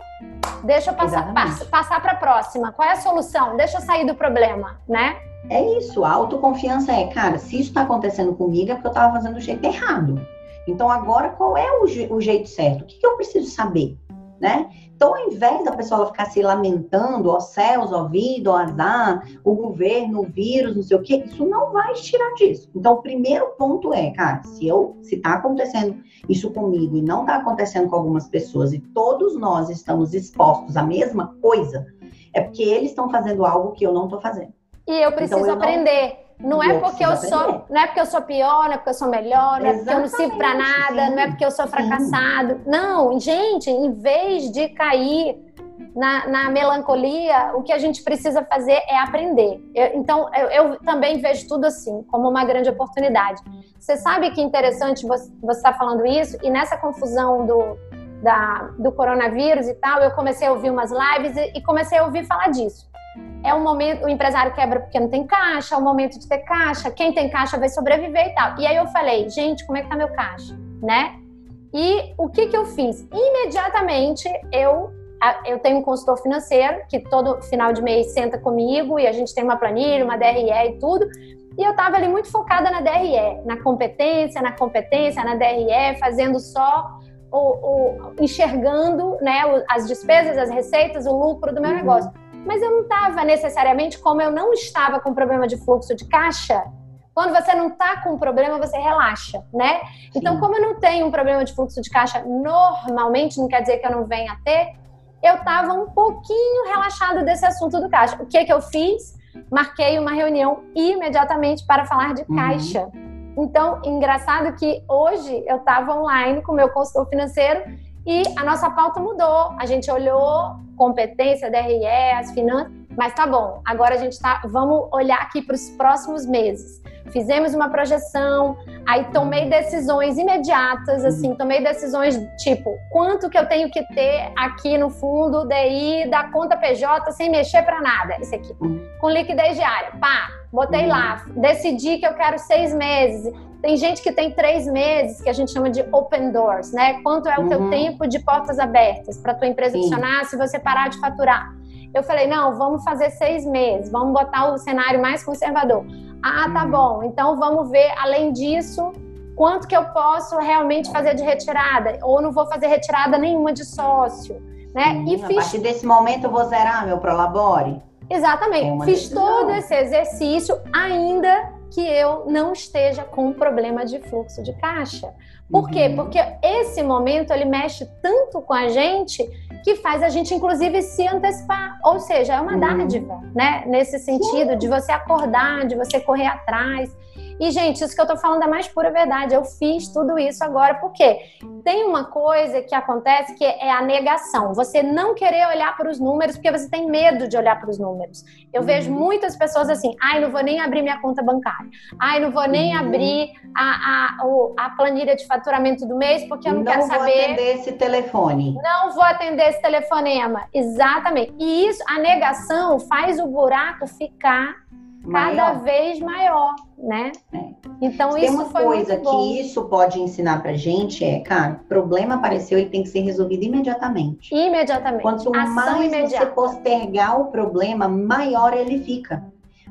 deixa eu passar, pass, passar para a próxima. Qual é a solução? Deixa eu sair do problema, né? É isso, a autoconfiança é, cara, se isso está acontecendo comigo é porque eu estava fazendo do jeito errado. Então agora qual é o, o jeito certo? O que, que eu preciso saber? né? Então, ao invés da pessoa ficar se lamentando, ó céus, ó vida, ó azar, o governo, o vírus, não sei o quê, isso não vai tirar disso. Então, o primeiro ponto é, cara, se eu, se tá acontecendo isso comigo e não tá acontecendo com algumas pessoas e todos nós estamos expostos à mesma coisa, é porque eles estão fazendo algo que eu não tô fazendo. E eu preciso então, eu aprender. Não... Não é porque eu sou, não é porque eu sou pior, não é porque eu sou melhor, não é porque eu não sirvo para nada, sim. não é porque eu sou fracassado. Sim. Não, gente, em vez de cair na, na, melancolia, o que a gente precisa fazer é aprender. Eu, então, eu, eu, também vejo tudo assim, como uma grande oportunidade. Você sabe que interessante você estar tá falando isso, e nessa confusão do, da, do coronavírus e tal, eu comecei a ouvir umas lives e, e comecei a ouvir falar disso é um momento, o empresário quebra porque não tem caixa, é o momento de ter caixa, quem tem caixa vai sobreviver e tal. E aí eu falei, gente, como é que tá meu caixa, né? E o que que eu fiz? Imediatamente eu eu tenho um consultor financeiro que todo final de mês senta comigo e a gente tem uma planilha, uma DRE e tudo. E eu estava ali muito focada na DRE, na competência, na competência, na DRE, fazendo só o, o enxergando né, as despesas, as receitas, o lucro do meu uhum. negócio mas eu não estava necessariamente, como eu não estava com problema de fluxo de caixa, quando você não está com problema, você relaxa, né? Sim. Então, como eu não tenho um problema de fluxo de caixa normalmente, não quer dizer que eu não venha a ter, eu estava um pouquinho relaxada desse assunto do caixa. O que que eu fiz? Marquei uma reunião imediatamente para falar de uhum. caixa. Então, engraçado que hoje eu estava online com o meu consultor financeiro e a nossa pauta mudou. A gente olhou competência, DRE, as finanças, mas tá bom. Agora a gente tá, vamos olhar aqui para os próximos meses. Fizemos uma projeção, aí tomei decisões imediatas, assim, tomei decisões tipo, quanto que eu tenho que ter aqui no fundo DI da conta PJ sem mexer para nada, isso aqui. Com liquidez diária, pá, botei lá, decidi que eu quero seis meses, tem gente que tem três meses, que a gente chama de open doors, né? Quanto é o uhum. teu tempo de portas abertas para tua empresa Sim. funcionar se você parar de faturar? Eu falei, não, vamos fazer seis meses, vamos botar o cenário mais conservador. Ah, tá uhum. bom. Então vamos ver, além disso, quanto que eu posso realmente fazer de retirada? Ou não vou fazer retirada nenhuma de sócio, né? Hum, e a fiz... partir desse momento eu vou zerar meu Prolabore? Exatamente. Fiz decisão. todo esse exercício ainda que eu não esteja com problema de fluxo de caixa. Por uhum. quê? Porque esse momento ele mexe tanto com a gente que faz a gente inclusive se antecipar, ou seja, é uma uhum. dádiva, né? Nesse sentido de você acordar, de você correr atrás. E, gente, isso que eu tô falando é mais pura verdade. Eu fiz tudo isso agora porque tem uma coisa que acontece que é a negação. Você não querer olhar para os números porque você tem medo de olhar para os números. Eu uhum. vejo muitas pessoas assim: ai, não vou nem abrir minha conta bancária. Ai, não vou nem uhum. abrir a, a, a planilha de faturamento do mês porque eu não, não quero saber. Não vou atender esse telefone. Não vou atender esse telefonema. Exatamente. E isso, a negação faz o buraco ficar maior. cada vez maior, né? É. Então tem isso uma coisa que isso pode ensinar pra gente é, cara, problema apareceu e tem que ser resolvido imediatamente. Imediatamente. Quanto Ação mais imediata. você postergar o problema, maior ele fica.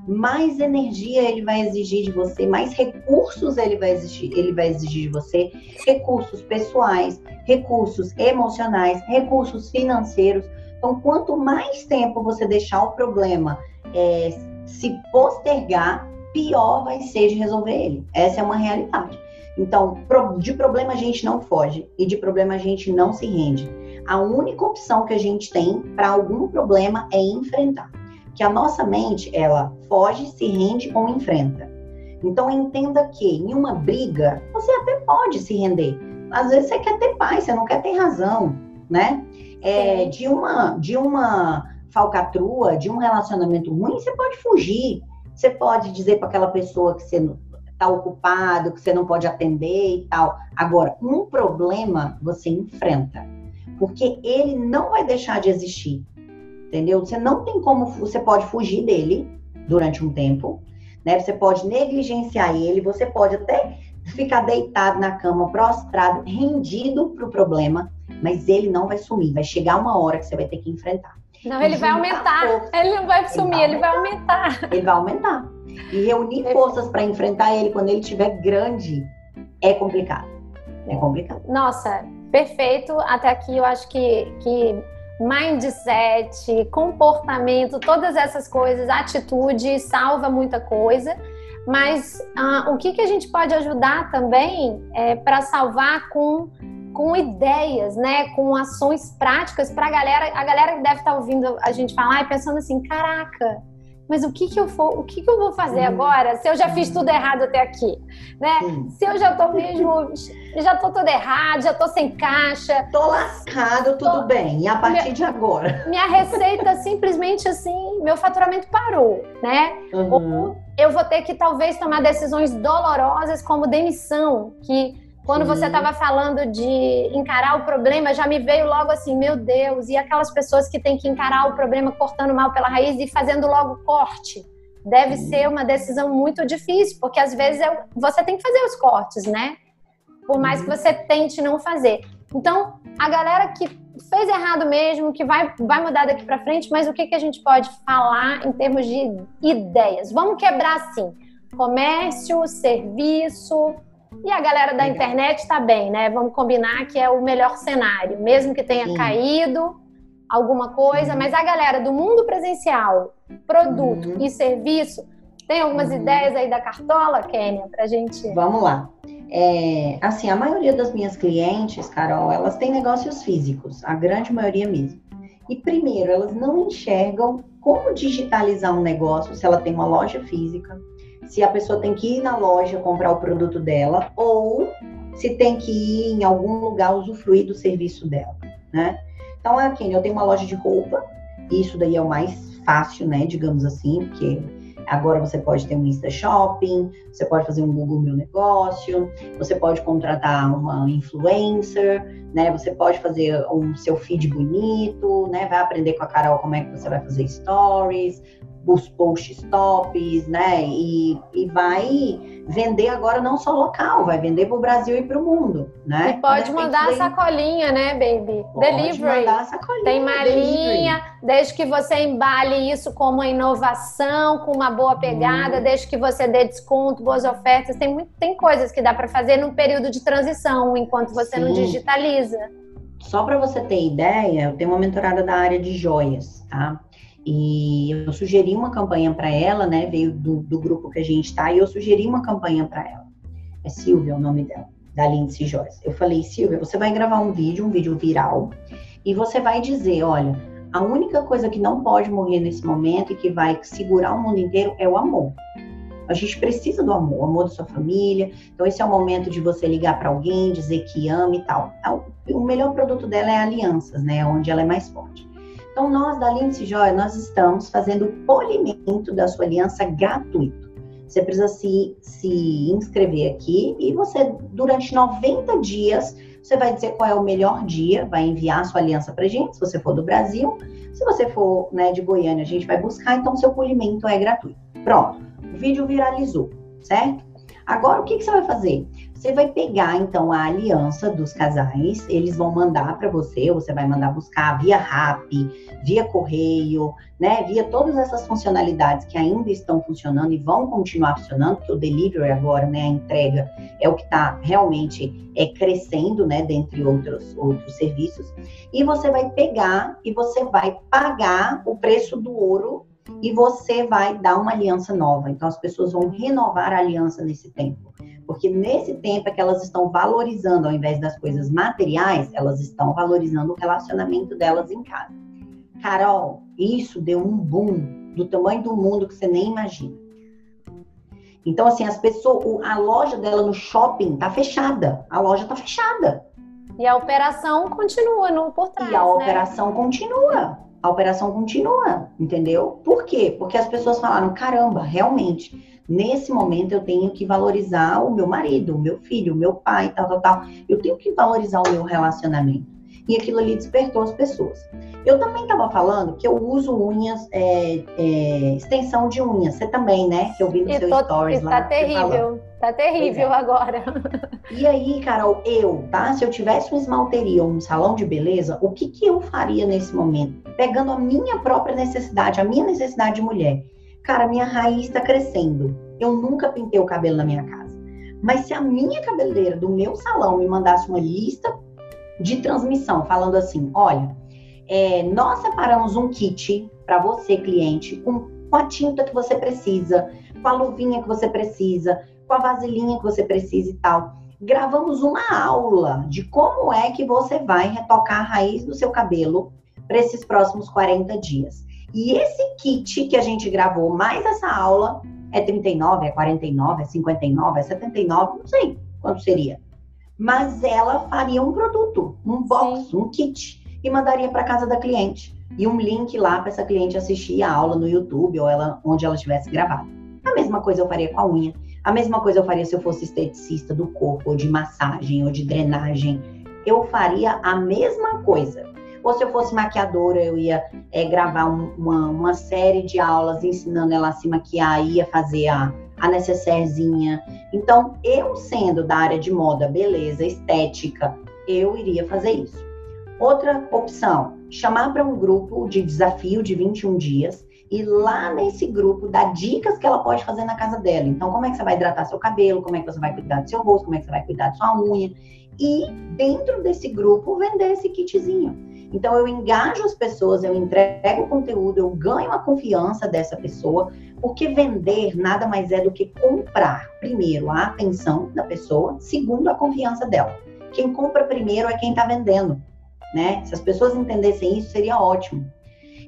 mais energia ele vai exigir de você, mais recursos ele vai exigir, ele vai exigir de você, recursos pessoais, recursos emocionais, recursos financeiros. Então, quanto mais tempo você deixar o problema é, se postergar, pior vai ser de resolver ele. Essa é uma realidade. Então, de problema a gente não foge e de problema a gente não se rende. A única opção que a gente tem para algum problema é enfrentar. Que a nossa mente, ela foge, se rende ou enfrenta. Então, entenda que em uma briga, você até pode se render. Às vezes você quer ter paz, você não quer ter razão, né? É, de uma de uma falcatrua, de um relacionamento ruim, você pode fugir. Você pode dizer para aquela pessoa que você está ocupado, que você não pode atender e tal. Agora, um problema você enfrenta, porque ele não vai deixar de existir, entendeu? Você não tem como, você pode fugir dele durante um tempo, né? Você pode negligenciar ele, você pode até ficar deitado na cama, prostrado, rendido para o problema, mas ele não vai sumir. Vai chegar uma hora que você vai ter que enfrentar. Não, ele vai aumentar. Força. Ele não vai sumir, ele vai aumentar. Ele vai aumentar. E reunir é. forças para enfrentar ele quando ele estiver grande é complicado. É complicado. Nossa, perfeito. Até aqui eu acho que, que mindset, comportamento, todas essas coisas, atitude, salva muita coisa. Mas ah, o que, que a gente pode ajudar também é, para salvar com com ideias, né, com ações práticas para a galera, a galera que deve estar tá ouvindo a gente falar e pensando assim, caraca, mas o que que eu vou, o que que eu vou fazer uhum. agora se eu já fiz tudo errado até aqui, né? Se eu já tô mesmo, já tô tudo errado, já tô sem caixa, tô lascado, tudo tô... bem. E a partir minha, de agora, minha receita simplesmente assim, meu faturamento parou, né? Uhum. Ou eu vou ter que talvez tomar decisões dolorosas como demissão, que quando você estava falando de encarar o problema, já me veio logo assim, meu Deus, e aquelas pessoas que têm que encarar o problema cortando mal pela raiz e fazendo logo corte. Deve ser uma decisão muito difícil, porque às vezes você tem que fazer os cortes, né? Por mais que você tente não fazer. Então, a galera que fez errado mesmo, que vai, vai mudar daqui para frente, mas o que, que a gente pode falar em termos de ideias? Vamos quebrar assim: comércio, serviço, e a galera da internet está bem, né? Vamos combinar que é o melhor cenário, mesmo que tenha Sim. caído alguma coisa, Sim. mas a galera do mundo presencial, produto uhum. e serviço, tem algumas uhum. ideias aí da cartola, Kênia, pra gente. Vamos lá. É, assim, a maioria das minhas clientes, Carol, elas têm negócios físicos, a grande maioria mesmo. E primeiro, elas não enxergam como digitalizar um negócio se ela tem uma loja física, se a pessoa tem que ir na loja comprar o produto dela ou se tem que ir em algum lugar usufruir do serviço dela, né? Então, aqui, eu tenho uma loja de roupa, isso daí é o mais fácil, né, digamos assim, porque agora você pode ter um Insta Shopping, você pode fazer um Google Meu Negócio, você pode contratar uma influencer, né, você pode fazer um seu feed bonito, né, vai aprender com a Carol como é que você vai fazer stories, os posts tops, né? E, e vai vender agora não só local, vai vender para o Brasil e para o mundo, né? E pode mandar a sacolinha, né, baby? Pode delivery. Mandar a sacolinha, Tem malinha, delivery. desde que você embale isso como uma inovação, com uma boa pegada, hum. desde que você dê desconto, boas ofertas. Tem, muito, tem coisas que dá para fazer num período de transição, enquanto você Sim. não digitaliza. Só para você ter ideia, eu tenho uma mentorada da área de joias, tá? E eu sugeri uma campanha para ela, né? Veio do, do, grupo que a gente está, e eu sugeri uma campanha para ela. É Silvia o nome dela, da Lindsay Joyce. Eu falei, Silvia, você vai gravar um vídeo, um vídeo viral, e você vai dizer: olha, a única coisa que não pode morrer nesse momento e que vai segurar o mundo inteiro é o amor. A gente precisa do amor, o amor da sua família. Então, esse é o momento de você ligar para alguém, dizer que ama e tal. É o melhor produto dela é alianças, né? Onde ela é mais forte. Então, nós da Lindsay Joy, nós estamos fazendo o polimento da sua aliança gratuito. Você precisa se, se inscrever aqui e você, durante 90 dias, você vai dizer qual é o melhor dia, vai enviar a sua aliança para gente, se você for do Brasil. Se você for né, de Goiânia, a gente vai buscar, então seu polimento é gratuito. Pronto, o vídeo viralizou, certo? Agora, o que, que você vai fazer? Você vai pegar então a aliança dos casais, eles vão mandar para você, ou você vai mandar buscar via RAP, via correio, né? Via todas essas funcionalidades que ainda estão funcionando e vão continuar funcionando, porque o delivery agora, né, a entrega é o que está realmente é crescendo, né, dentre outros outros serviços. E você vai pegar e você vai pagar o preço do ouro e você vai dar uma aliança nova. Então as pessoas vão renovar a aliança nesse tempo. Porque nesse tempo é que elas estão valorizando, ao invés das coisas materiais, elas estão valorizando o relacionamento delas em casa. Carol, isso deu um boom do tamanho do mundo que você nem imagina. Então, assim, as pessoas, a loja dela no shopping tá fechada. A loja tá fechada. E a operação continua no por trás. E a né? operação continua. A operação continua, entendeu? Por quê? Porque as pessoas falaram: caramba, realmente, Nesse momento, eu tenho que valorizar o meu marido, o meu filho, o meu pai, tal, tal, tal. Eu tenho que valorizar o meu relacionamento. E aquilo ali despertou as pessoas. Eu também estava falando que eu uso unhas, é, é, extensão de unhas. Você também, né? Que eu vi no e seu tô, stories lá. Tá terrível. Tá terrível é. agora. E aí, Carol, eu, tá? Se eu tivesse uma esmalteria ou um salão de beleza, o que, que eu faria nesse momento? Pegando a minha própria necessidade, a minha necessidade de mulher Cara, minha raiz está crescendo. Eu nunca pintei o cabelo na minha casa. Mas se a minha cabeleireira do meu salão me mandasse uma lista de transmissão falando assim: olha, é, nós separamos um kit para você, cliente, com, com a tinta que você precisa, com a luvinha que você precisa, com a vasilhinha que você precisa e tal. Gravamos uma aula de como é que você vai retocar a raiz do seu cabelo para esses próximos 40 dias. E esse kit que a gente gravou, mais essa aula, é 39, é 49, é 59, é 79, não sei quanto seria. Mas ela faria um produto, um box, Sim. um kit, e mandaria para casa da cliente. E um link lá para essa cliente assistir a aula no YouTube ou ela, onde ela estivesse gravado. A mesma coisa eu faria com a unha. A mesma coisa eu faria se eu fosse esteticista do corpo, ou de massagem, ou de drenagem. Eu faria a mesma coisa. Ou se eu fosse maquiadora, eu ia é, gravar um, uma, uma série de aulas ensinando ela a se maquiar, ia fazer a, a necessairezinha. Então, eu sendo da área de moda, beleza, estética, eu iria fazer isso. Outra opção, chamar para um grupo de desafio de 21 dias e lá nesse grupo dar dicas que ela pode fazer na casa dela. Então, como é que você vai hidratar seu cabelo, como é que você vai cuidar do seu rosto, como é que você vai cuidar de sua unha. E dentro desse grupo vender esse kitzinho. Então eu engajo as pessoas, eu entrego conteúdo, eu ganho a confiança dessa pessoa, porque vender nada mais é do que comprar, primeiro, a atenção da pessoa, segundo, a confiança dela. Quem compra primeiro é quem está vendendo, né? Se as pessoas entendessem isso, seria ótimo.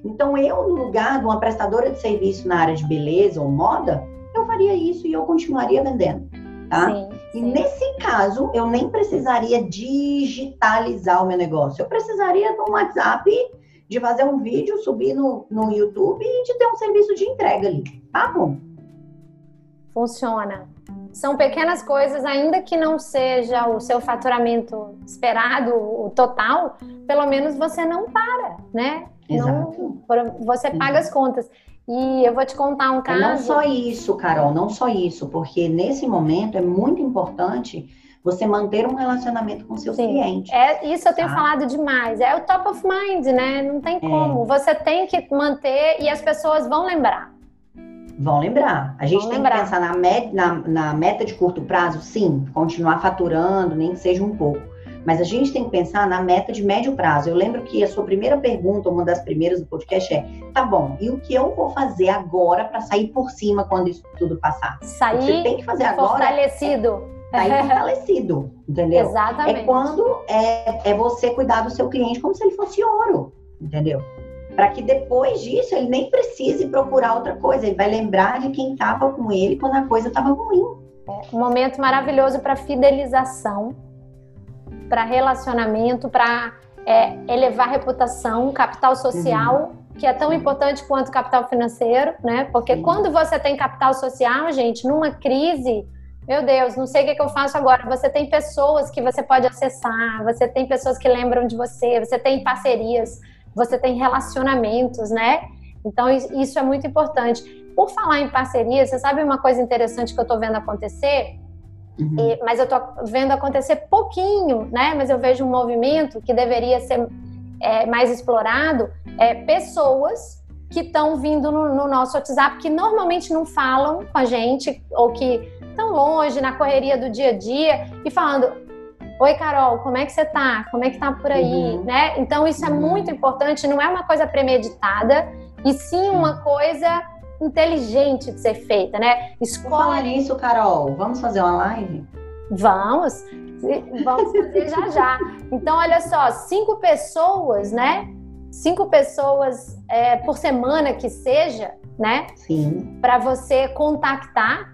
Então eu, no lugar de uma prestadora de serviço na área de beleza ou moda, eu faria isso e eu continuaria vendendo tá? Sim, sim. E nesse caso, eu nem precisaria digitalizar o meu negócio. Eu precisaria de um WhatsApp, de fazer um vídeo, subir no, no YouTube e de ter um serviço de entrega ali. Tá bom. Funciona. São pequenas coisas, ainda que não seja o seu faturamento esperado, o total, pelo menos você não para, né? Exato. Não, você paga as contas. E eu vou te contar um caso. Não só isso, Carol, não só isso, porque nesse momento é muito importante você manter um relacionamento com seus Sim. clientes. É, isso eu tenho tá? falado demais. É o top of mind, né? Não tem é. como. Você tem que manter e as pessoas vão lembrar. Vão lembrar. A gente vão tem lembrar. que pensar na, na, na meta de curto prazo, sim, continuar faturando, nem que seja um pouco. Mas a gente tem que pensar na meta de médio prazo. Eu lembro que a sua primeira pergunta, uma das primeiras do podcast é: tá bom, e o que eu vou fazer agora para sair por cima quando isso tudo passar? Sair Você tem que fazer agora. Fortalecido. É, sair fortalecido, entendeu? Exatamente. É quando é, é você cuidar do seu cliente como se ele fosse ouro, entendeu? Para que depois disso ele nem precise procurar outra coisa, ele vai lembrar de quem estava com ele quando a coisa estava ruim. É um momento maravilhoso para fidelização para relacionamento, para é, elevar reputação, capital social, uhum. que é tão importante quanto capital financeiro, né? Porque Sim. quando você tem capital social, gente, numa crise, meu Deus, não sei o que, que eu faço agora. Você tem pessoas que você pode acessar, você tem pessoas que lembram de você, você tem parcerias, você tem relacionamentos, né? Então, isso é muito importante. Por falar em parceria, você sabe uma coisa interessante que eu estou vendo acontecer? Uhum. E, mas eu tô vendo acontecer pouquinho, né? Mas eu vejo um movimento que deveria ser é, mais explorado, é, pessoas que estão vindo no, no, nosso WhatsApp que normalmente não falam com a gente ou que estão longe na correria do dia a dia e falando Oi, Carol, como é que você tá? Como é que tá por aí? Uhum. Né? Então, isso é uhum. muito importante, não é uma coisa premeditada, e sim uma coisa inteligente de ser feita, né? Por falar nisso, Carol, vamos fazer uma live? Vamos, vamos fazer já já. Então, olha só, cinco pessoas, né? Cinco pessoas é, por semana que seja, né? Sim. Para você contactar.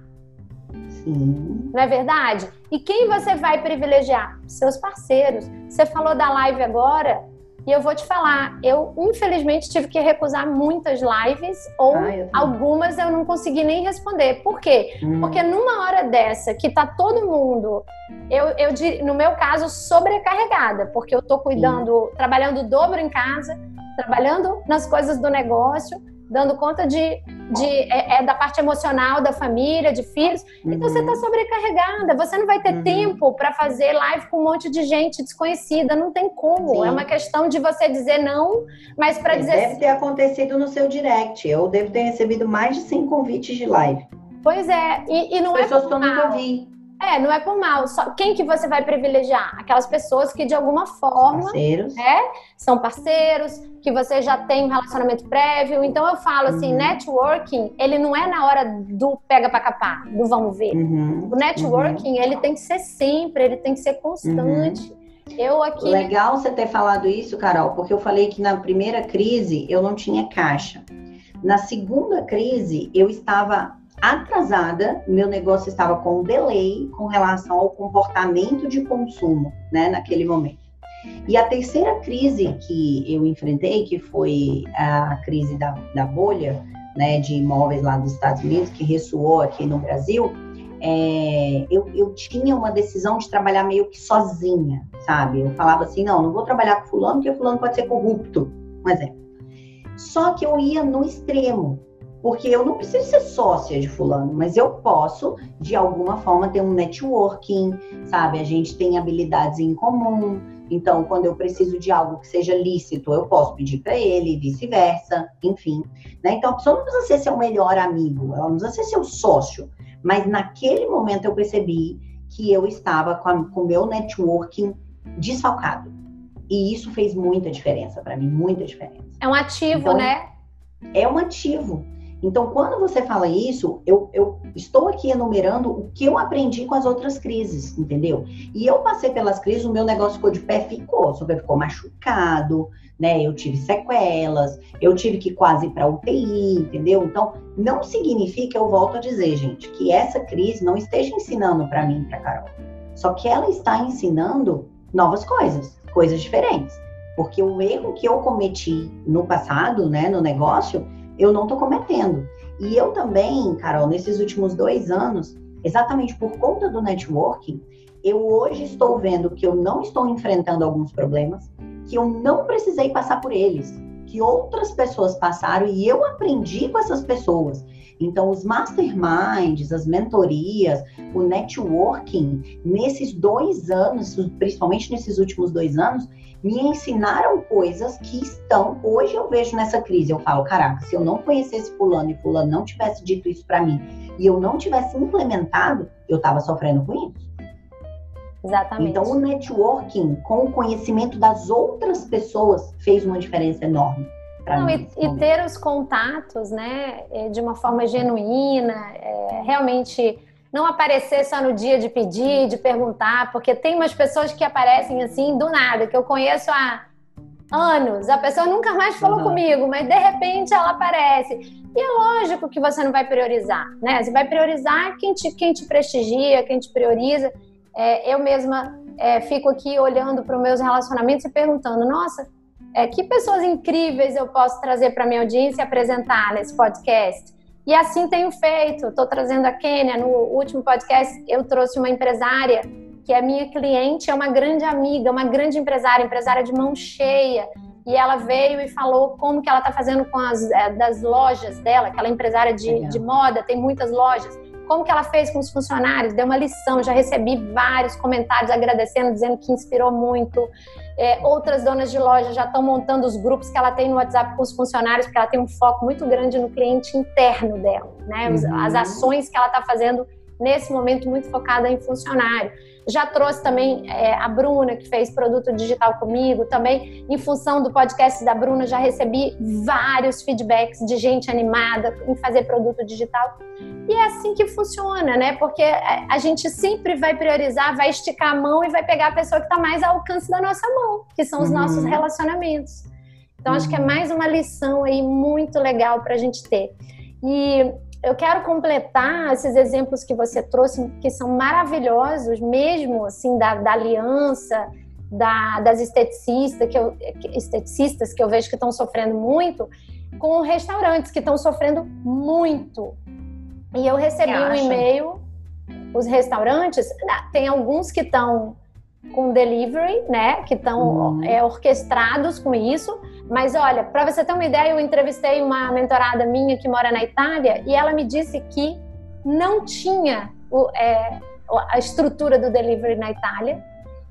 Sim. Não é verdade? E quem você vai privilegiar? Seus parceiros. Você falou da live agora, e eu vou te falar, eu infelizmente tive que recusar muitas lives ou ah, eu algumas eu não consegui nem responder. Por quê? Hum. Porque numa hora dessa que tá todo mundo, eu, eu no meu caso, sobrecarregada, porque eu tô cuidando, Sim. trabalhando dobro em casa, trabalhando nas coisas do negócio, dando conta de, de é, é da parte emocional da família, de filhos. Uhum. Então você está uhum. sobrecarregada. Você não vai ter uhum. tempo para fazer live com um monte de gente desconhecida. Não tem como. Sim. É uma questão de você dizer não, mas para dizer. Deve ter acontecido no seu direct. Eu devo ter recebido mais de 100 convites de live. Pois é, e, e não As é. Pessoas que eu nunca vi. É, não é por mal. Só quem que você vai privilegiar? Aquelas pessoas que de alguma forma parceiros. É, são parceiros, que você já tem um relacionamento prévio. Então eu falo assim, uhum. networking, ele não é na hora do pega para capar, do vamos ver. Uhum. O networking, uhum. ele tem que ser sempre, ele tem que ser constante. Uhum. Eu aqui Legal você ter falado isso, Carol, porque eu falei que na primeira crise eu não tinha caixa. Na segunda crise, eu estava atrasada, meu negócio estava com um delay com relação ao comportamento de consumo, né, naquele momento. E a terceira crise que eu enfrentei, que foi a crise da, da bolha, né, de imóveis lá dos Estados Unidos, que ressoou aqui no Brasil, é, eu, eu tinha uma decisão de trabalhar meio que sozinha, sabe? Eu falava assim, não, não vou trabalhar com fulano, porque fulano pode ser corrupto, um exemplo. Só que eu ia no extremo, porque eu não preciso ser sócia de fulano, mas eu posso, de alguma forma, ter um networking, sabe? A gente tem habilidades em comum. Então, quando eu preciso de algo que seja lícito, eu posso pedir para ele, vice-versa, enfim. Né? Então, a pessoa não precisa ser seu melhor amigo, ela não precisa ser seu sócio. Mas naquele momento eu percebi que eu estava com o meu networking desfalcado. E isso fez muita diferença para mim, muita diferença. É um ativo, então, né? É um ativo. Então, quando você fala isso, eu, eu, estou aqui enumerando o que eu aprendi com as outras crises, entendeu? E eu passei pelas crises, o meu negócio ficou de pé, ficou, só que ficou machucado, né? Eu tive sequelas, eu tive que quase ir para UTI, entendeu? Então, não significa, eu volto a dizer, gente, que essa crise não esteja ensinando para mim, para Carol. Só que ela está ensinando novas coisas, coisas diferentes. Porque o erro que eu cometi no passado, né, no negócio, eu não estou cometendo. E eu também, Carol, nesses últimos dois anos, exatamente por conta do networking, eu hoje estou vendo que eu não estou enfrentando alguns problemas, que eu não precisei passar por eles, que outras pessoas passaram e eu aprendi com essas pessoas. Então, os masterminds, as mentorias, o networking, nesses dois anos, principalmente nesses últimos dois anos, me ensinaram coisas que estão. Hoje eu vejo nessa crise, eu falo, caraca, se eu não conhecesse fulano e fulano não tivesse dito isso para mim e eu não tivesse implementado, eu estava sofrendo com isso. Exatamente. Então, o networking com o conhecimento das outras pessoas fez uma diferença enorme. Não, e, e, ter os contatos, né, é, de uma forma genuína, é, realmente não aparecer só no dia de pedir, de perguntar, porque tem umas pessoas que aparecem assim do nada, que eu conheço há anos, a pessoa nunca mais falou uhum. comigo, mas de repente ela aparece. E é lógico que você não vai priorizar, né? Você vai priorizar quem te, quem te prestigia, quem te prioriza. É, eu mesma é, fico aqui olhando para os meus relacionamentos e perguntando: nossa, é, que pessoas incríveis eu posso trazer para minha audiência e apresentar nesse podcast? E assim tenho feito. Estou trazendo a Kênia. No último podcast, eu trouxe uma empresária que é minha cliente, é uma grande amiga, uma grande empresária, empresária de mão cheia. E ela veio e falou como que ela está fazendo com as é, das lojas dela, aquela empresiária de, de moda, tem muitas lojas como que ela fez com os funcionários, deu uma lição, já recebi vários comentários agradecendo, dizendo que inspirou muito. É, outras donas de loja já estão montando os grupos que ela tem no WhatsApp com os funcionários, porque ela tem um foco muito grande no cliente interno dela, né? Uhum. As ações que ela está fazendo nesse momento muito focada em funcionário. Já trouxe também é, a Bruna, que fez produto digital comigo. Também, em função do podcast da Bruna, já recebi vários feedbacks de gente animada em fazer produto digital. E é assim que funciona, né? Porque a gente sempre vai priorizar, vai esticar a mão e vai pegar a pessoa que está mais ao alcance da nossa mão, que são os uhum. nossos relacionamentos. Então, acho que é mais uma lição aí muito legal para a gente ter. E eu quero completar esses exemplos que você trouxe, que são maravilhosos, mesmo assim, da, da aliança, da, das esteticistas que, eu, esteticistas que eu vejo que estão sofrendo muito, com restaurantes que estão sofrendo muito. E eu recebi um e-mail, os restaurantes, tem alguns que estão com delivery, né, que estão uhum. é, orquestrados com isso, mas olha, para você ter uma ideia, eu entrevistei uma mentorada minha que mora na Itália e ela me disse que não tinha o, é, a estrutura do delivery na Itália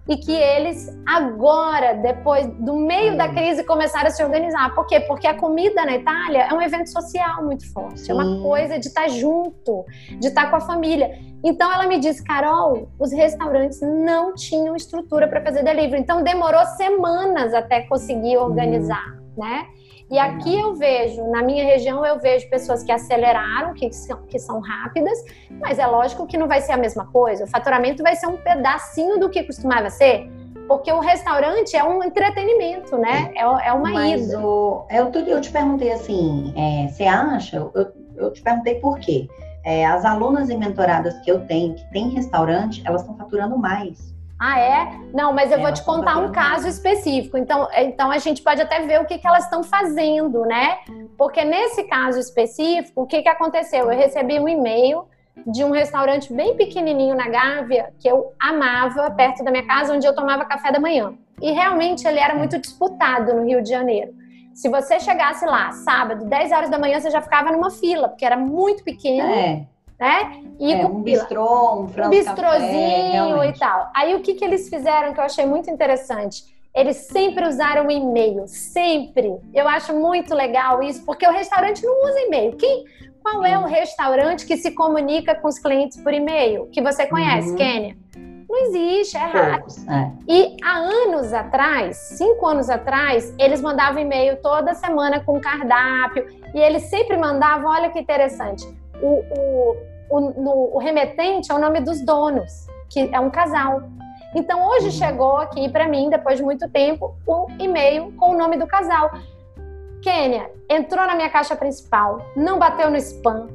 e que eles agora, depois do meio da crise, começaram a se organizar. Por quê? Porque a comida na Itália é um evento social muito forte, Sim. é uma coisa de estar junto, de estar com a família. Então ela me disse, Carol, os restaurantes não tinham estrutura para fazer delivery, então demorou semanas até conseguir organizar, hum. né? E aqui eu vejo, na minha região, eu vejo pessoas que aceleraram, que são, que são rápidas, mas é lógico que não vai ser a mesma coisa. O faturamento vai ser um pedacinho do que costumava ser, porque o restaurante é um entretenimento, né? É, é uma mas ida. O, eu, eu te perguntei assim, é, você acha? Eu, eu te perguntei por quê. É, as alunas e mentoradas que eu tenho, que têm restaurante, elas estão faturando mais. Ah, é? Não, mas eu vou te contar um caso específico. Então, então a gente pode até ver o que, que elas estão fazendo, né? Porque nesse caso específico, o que, que aconteceu? Eu recebi um e-mail de um restaurante bem pequenininho na Gávea, que eu amava, perto da minha casa, onde eu tomava café da manhã. E realmente ele era muito disputado no Rio de Janeiro. Se você chegasse lá sábado, 10 horas da manhã, você já ficava numa fila, porque era muito pequeno. É né? E é, um bistrô, um frango um bistrozinho café, e tal. Aí o que, que eles fizeram que eu achei muito interessante? Eles sempre usaram e-mail, sempre. Eu acho muito legal isso, porque o restaurante não usa e-mail. Quem, qual é o restaurante que se comunica com os clientes por e-mail? Que você conhece, uhum. Kênia? Não existe, é raro. É. E há anos atrás, cinco anos atrás, eles mandavam e-mail toda semana com cardápio. E eles sempre mandavam, olha que interessante, o, o, o, no, o remetente é o nome dos donos, que é um casal. Então hoje uhum. chegou aqui para mim, depois de muito tempo, um e-mail com o nome do casal. Kênia, entrou na minha caixa principal, não bateu no spam.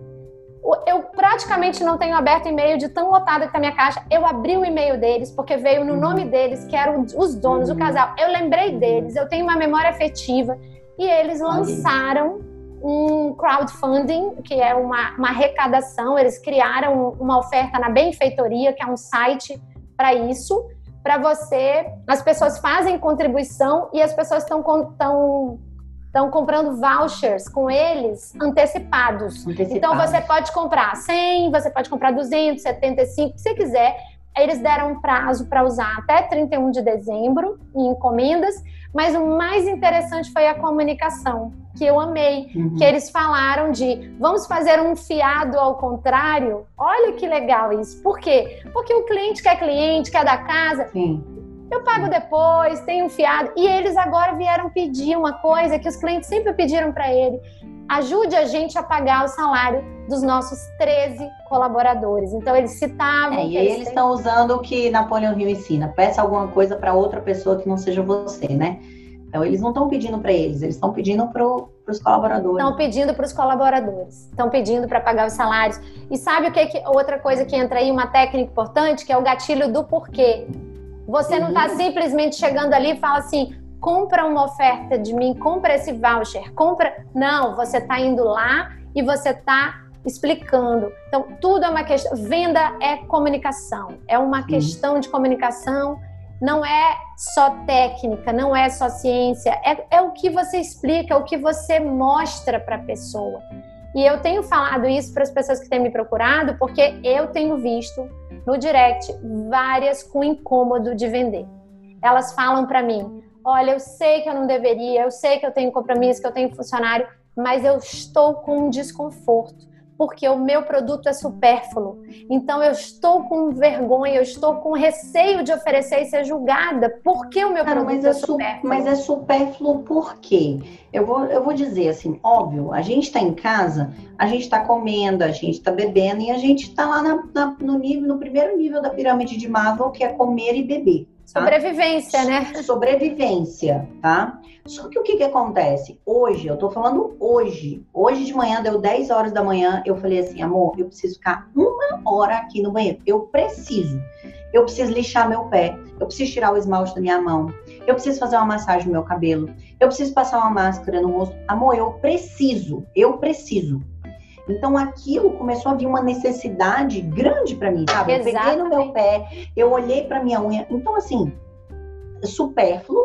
Eu praticamente não tenho aberto e-mail de tão lotada que tá minha caixa. Eu abri o e-mail deles porque veio no uhum. nome deles, que eram os donos, uhum. o casal. Eu lembrei deles, eu tenho uma memória afetiva e eles lançaram um crowdfunding, que é uma, uma arrecadação. Eles criaram uma oferta na Benfeitoria, que é um site para isso, para você. As pessoas fazem contribuição e as pessoas estão estão comprando vouchers com eles antecipados. antecipados. Então você pode comprar 100, você pode comprar 275, se quiser. Eles deram um prazo para usar até 31 de dezembro em encomendas, mas o mais interessante foi a comunicação que eu amei, uhum. que eles falaram de vamos fazer um fiado ao contrário. Olha que legal isso. Por quê? Porque o cliente quer cliente, quer da casa. Sim. Eu pago depois, tem um fiado. E eles agora vieram pedir uma coisa que os clientes sempre pediram para ele. Ajude a gente a pagar o salário dos nossos 13 colaboradores. Então, eles citavam. É, e aí eles estão usando o que Napoleão Hill ensina: peça alguma coisa para outra pessoa que não seja você, né? Então, eles não estão pedindo para eles, eles estão pedindo para os colaboradores. Estão pedindo para os colaboradores, estão pedindo para pagar os salários. E sabe o que, que outra coisa que entra aí, uma técnica importante, que é o gatilho do porquê. Você não está uhum. simplesmente chegando ali e fala assim, compra uma oferta de mim, compra esse voucher, compra. Não, você está indo lá e você está explicando. Então, tudo é uma questão. Venda é comunicação, é uma questão de comunicação não é só técnica, não é só ciência, é, é o que você explica, é o que você mostra para a pessoa. E eu tenho falado isso para as pessoas que têm me procurado, porque eu tenho visto no direct várias com incômodo de vender. Elas falam para mim: olha, eu sei que eu não deveria, eu sei que eu tenho compromisso, que eu tenho funcionário, mas eu estou com um desconforto porque o meu produto é supérfluo. Então eu estou com vergonha, eu estou com receio de oferecer e ser julgada porque o meu Cara, produto é, é supérfluo. Mas é supérfluo por quê? Eu vou, eu vou dizer assim, óbvio, a gente está em casa, a gente está comendo, a gente está bebendo e a gente está lá na, na, no, nível, no primeiro nível da pirâmide de Maslow, que é comer e beber. Tá? Sobrevivência, né? Sobrevivência, tá? Só que o que que acontece? Hoje, eu tô falando hoje. Hoje de manhã, deu 10 horas da manhã, eu falei assim, amor, eu preciso ficar uma hora aqui no banheiro. Eu preciso. Eu preciso lixar meu pé. Eu preciso tirar o esmalte da minha mão. Eu preciso fazer uma massagem no meu cabelo. Eu preciso passar uma máscara no rosto. Amor, eu preciso. Eu preciso. Então aquilo começou a vir uma necessidade grande para mim, sabe? Eu peguei no meu pé, eu olhei para minha unha. Então assim, supérfluo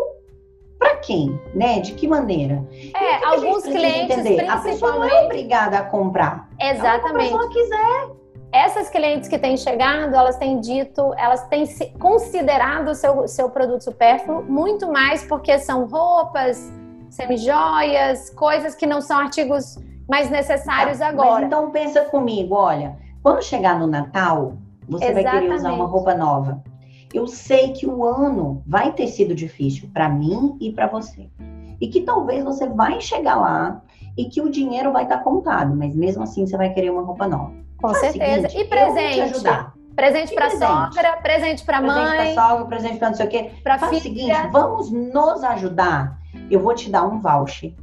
para quem, né? De que maneira? É, que alguns que clientes entender? A pessoa não é obrigada a comprar. Exatamente. Se a pessoa quiser. Essas clientes que têm chegado, elas têm dito, elas têm considerado o seu, seu produto supérfluo muito mais porque são roupas, semijoias, coisas que não são artigos mais necessários tá, agora. Mas então pensa comigo, olha, quando chegar no Natal, você Exatamente. vai querer usar uma roupa nova. Eu sei que o ano vai ter sido difícil para mim e para você. E que talvez você vai chegar lá e que o dinheiro vai estar tá contado, mas mesmo assim você vai querer uma roupa nova. Com Faz certeza. Seguinte, e presente? Presente para sogra, presente para mãe. Presente para sogra, presente para não sei o quê. Pra Faz filha. o seguinte, vamos nos ajudar. Eu vou te dar um voucher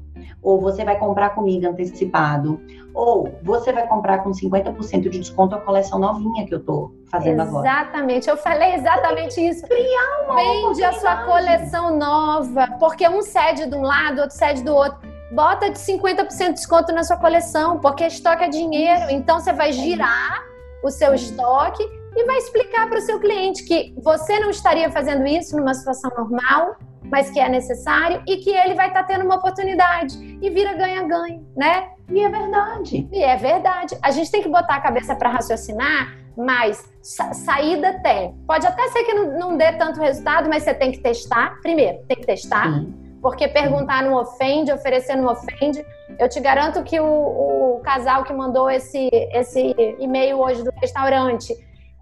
ou você vai comprar comigo antecipado, ou você vai comprar com 50% de desconto a coleção novinha que eu tô fazendo exatamente. agora. Exatamente, eu falei exatamente isso. Criar uma Vende a sua coleção nova, porque um cede de um lado, outro cede do outro. Bota de 50% de desconto na sua coleção, porque estoque é dinheiro. Então você vai girar o seu estoque e vai explicar para o seu cliente que você não estaria fazendo isso numa situação normal, mas que é necessário e que ele vai estar tá tendo uma oportunidade e vira ganha-ganha, né? E é verdade. E é verdade. A gente tem que botar a cabeça para raciocinar, mas sa saída tem. Pode até ser que não, não, dê tanto resultado, mas você tem que testar. Primeiro, tem que testar. Sim. Porque perguntar não ofende, oferecer não ofende. Eu te garanto que o, o casal que mandou esse, esse e-mail hoje do restaurante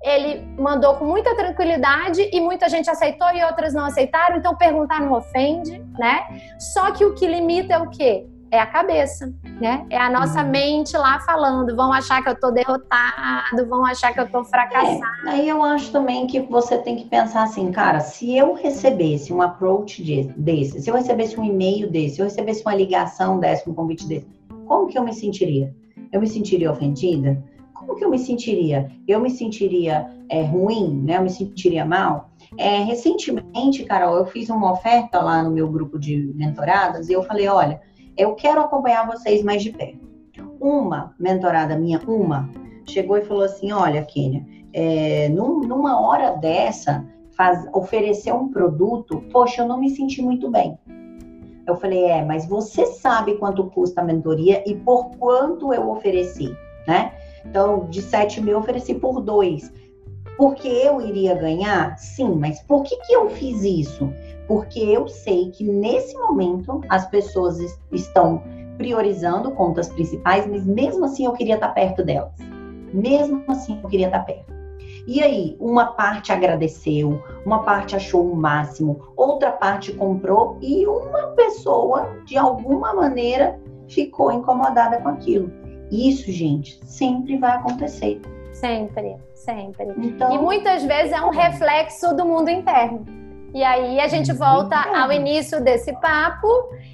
ele mandou com muita tranquilidade e muita gente aceitou e outras não aceitaram, então perguntar não ofende, né? Só que o que limita é o quê? É a cabeça, né? É a nossa uhum. mente lá falando, vão achar que eu tô derrotado, vão achar que eu tô fracassado. É, aí eu acho também que você tem que pensar assim, cara, se eu recebesse um approach desse, se eu recebesse um e-mail desse, se eu recebesse uma ligação desse, um convite desse, como que eu me sentiria? Eu me sentiria ofendida? Como que eu me sentiria? Eu me sentiria é, ruim, né? Eu me sentiria mal? É, recentemente, Carol, eu fiz uma oferta lá no meu grupo de mentoradas e eu falei, olha, eu quero acompanhar vocês mais de perto. Uma mentorada minha, uma, chegou e falou assim, olha, Kênia, é, num, numa hora dessa, faz, oferecer um produto, poxa, eu não me senti muito bem. Eu falei, é, mas você sabe quanto custa a mentoria e por quanto eu ofereci, né? Então, de 7 mil, eu ofereci por dois. Porque eu iria ganhar? Sim, mas por que, que eu fiz isso? Porque eu sei que nesse momento as pessoas estão priorizando contas principais, mas mesmo assim eu queria estar perto delas. Mesmo assim eu queria estar perto. E aí, uma parte agradeceu, uma parte achou o máximo, outra parte comprou e uma pessoa, de alguma maneira, ficou incomodada com aquilo. Isso, gente, sempre vai acontecer. Sempre, sempre. Então, e muitas vezes é um reflexo do mundo interno. E aí a gente volta ao início desse papo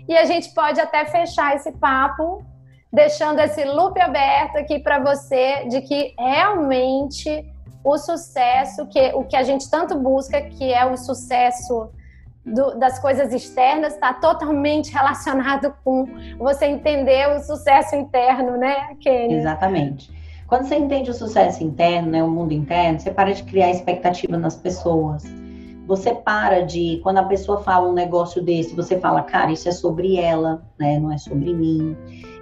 e a gente pode até fechar esse papo deixando esse loop aberto aqui para você de que realmente o sucesso que o que a gente tanto busca, que é o sucesso do, das coisas externas está totalmente relacionado com você entender o sucesso interno, né, Kenny? Exatamente. Quando você entende o sucesso interno, né, o mundo interno, você para de criar expectativa nas pessoas. Você para de, quando a pessoa fala um negócio desse, você fala, cara, isso é sobre ela, né? Não é sobre mim.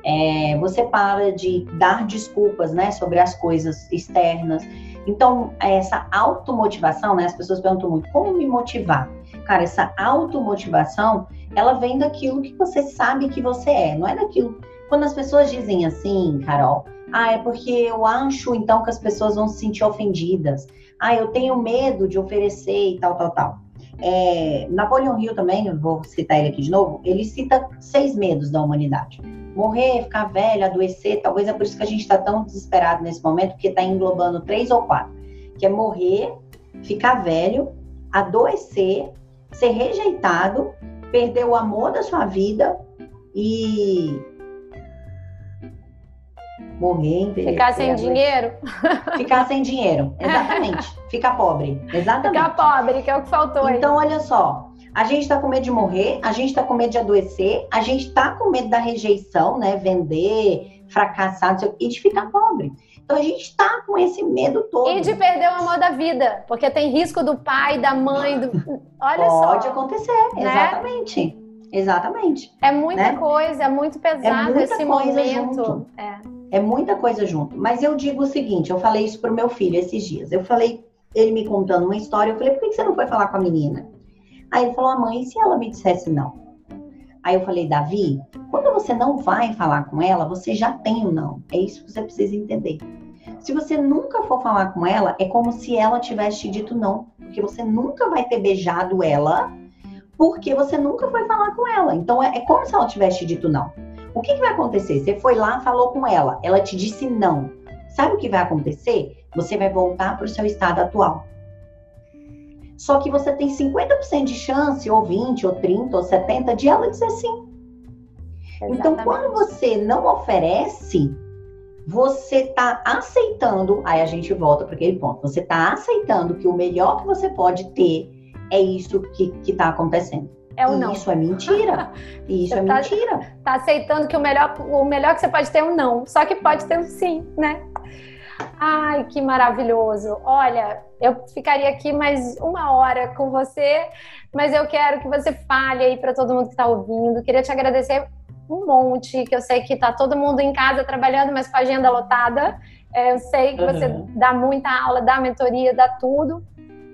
É, você para de dar desculpas, né? Sobre as coisas externas. Então, essa automotivação, né? As pessoas perguntam muito, como me motivar? Cara, essa automotivação, ela vem daquilo que você sabe que você é, não é daquilo. Quando as pessoas dizem assim, Carol, ah, é porque eu acho então que as pessoas vão se sentir ofendidas. Ah, eu tenho medo de oferecer e tal, tal, tal. É, Napoleão Hill também, vou citar ele aqui de novo, ele cita seis medos da humanidade. Morrer, ficar velho, adoecer, talvez é por isso que a gente está tão desesperado nesse momento, porque está englobando três ou quatro. Que é morrer, ficar velho, adoecer, ser rejeitado, perder o amor da sua vida e morrer, envelhecer. Ficar sem dinheiro? Ficar sem dinheiro, exatamente. Ficar pobre, exatamente. Ficar pobre, que é o que faltou aí. Então, olha só, a gente está com medo de morrer, a gente está com medo de adoecer, a gente está com medo da rejeição, né? Vender, fracassar, e de ficar pobre. Então a gente está com esse medo todo. E de perder o amor da vida, porque tem risco do pai, da mãe, do. Olha Pode só. Pode acontecer, né? exatamente. Exatamente. É muita né? coisa, é muito pesado é esse momento. É. é muita coisa junto. Mas eu digo o seguinte: eu falei isso pro meu filho esses dias. Eu falei, ele me contando uma história, eu falei, por que você não foi falar com a menina? Aí ele falou, a mãe, e se ela me dissesse não? Aí eu falei, Davi, quando você não vai falar com ela, você já tem o um não. É isso que você precisa entender. Se você nunca for falar com ela, é como se ela tivesse te dito não, porque você nunca vai ter beijado ela, porque você nunca foi falar com ela. Então é, é como se ela tivesse te dito não. O que, que vai acontecer? Você foi lá, falou com ela, ela te disse não. Sabe o que vai acontecer? Você vai voltar para o seu estado atual. Só que você tem 50% de chance, ou 20, ou 30, ou 70, de ela dizer sim. Exatamente. Então, quando você não oferece, você está aceitando, aí a gente volta para aquele ponto, você está aceitando que o melhor que você pode ter é isso que está acontecendo. É o não. Isso é mentira. Isso você é tá, mentira. Tá aceitando que o melhor, o melhor que você pode ter é um não. Só que pode ter um sim, né? Ai, que maravilhoso. Olha, eu ficaria aqui mais uma hora com você, mas eu quero que você fale aí para todo mundo que está ouvindo. Queria te agradecer um monte, que eu sei que está todo mundo em casa trabalhando, mas com a agenda lotada. É, eu sei que você uhum. dá muita aula, dá mentoria, dá tudo.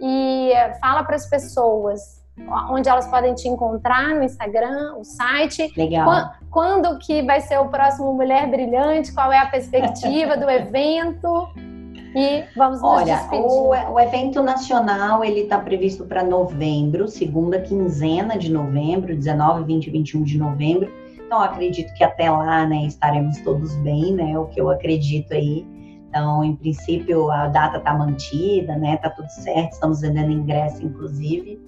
E é, fala para as pessoas onde elas podem te encontrar no Instagram, o site. Legal. Quando, quando que vai ser o próximo Mulher Brilhante? Qual é a perspectiva do evento? E vamos nos Olha, despedir. O, o evento nacional ele está previsto para novembro, segunda quinzena de novembro, 19, 20 e 21 de novembro. Então, acredito que até lá, né, estaremos todos bem, né? O que eu acredito aí. Então, em princípio, a data está mantida, né? Tá tudo certo, estamos vendendo ingresso, inclusive.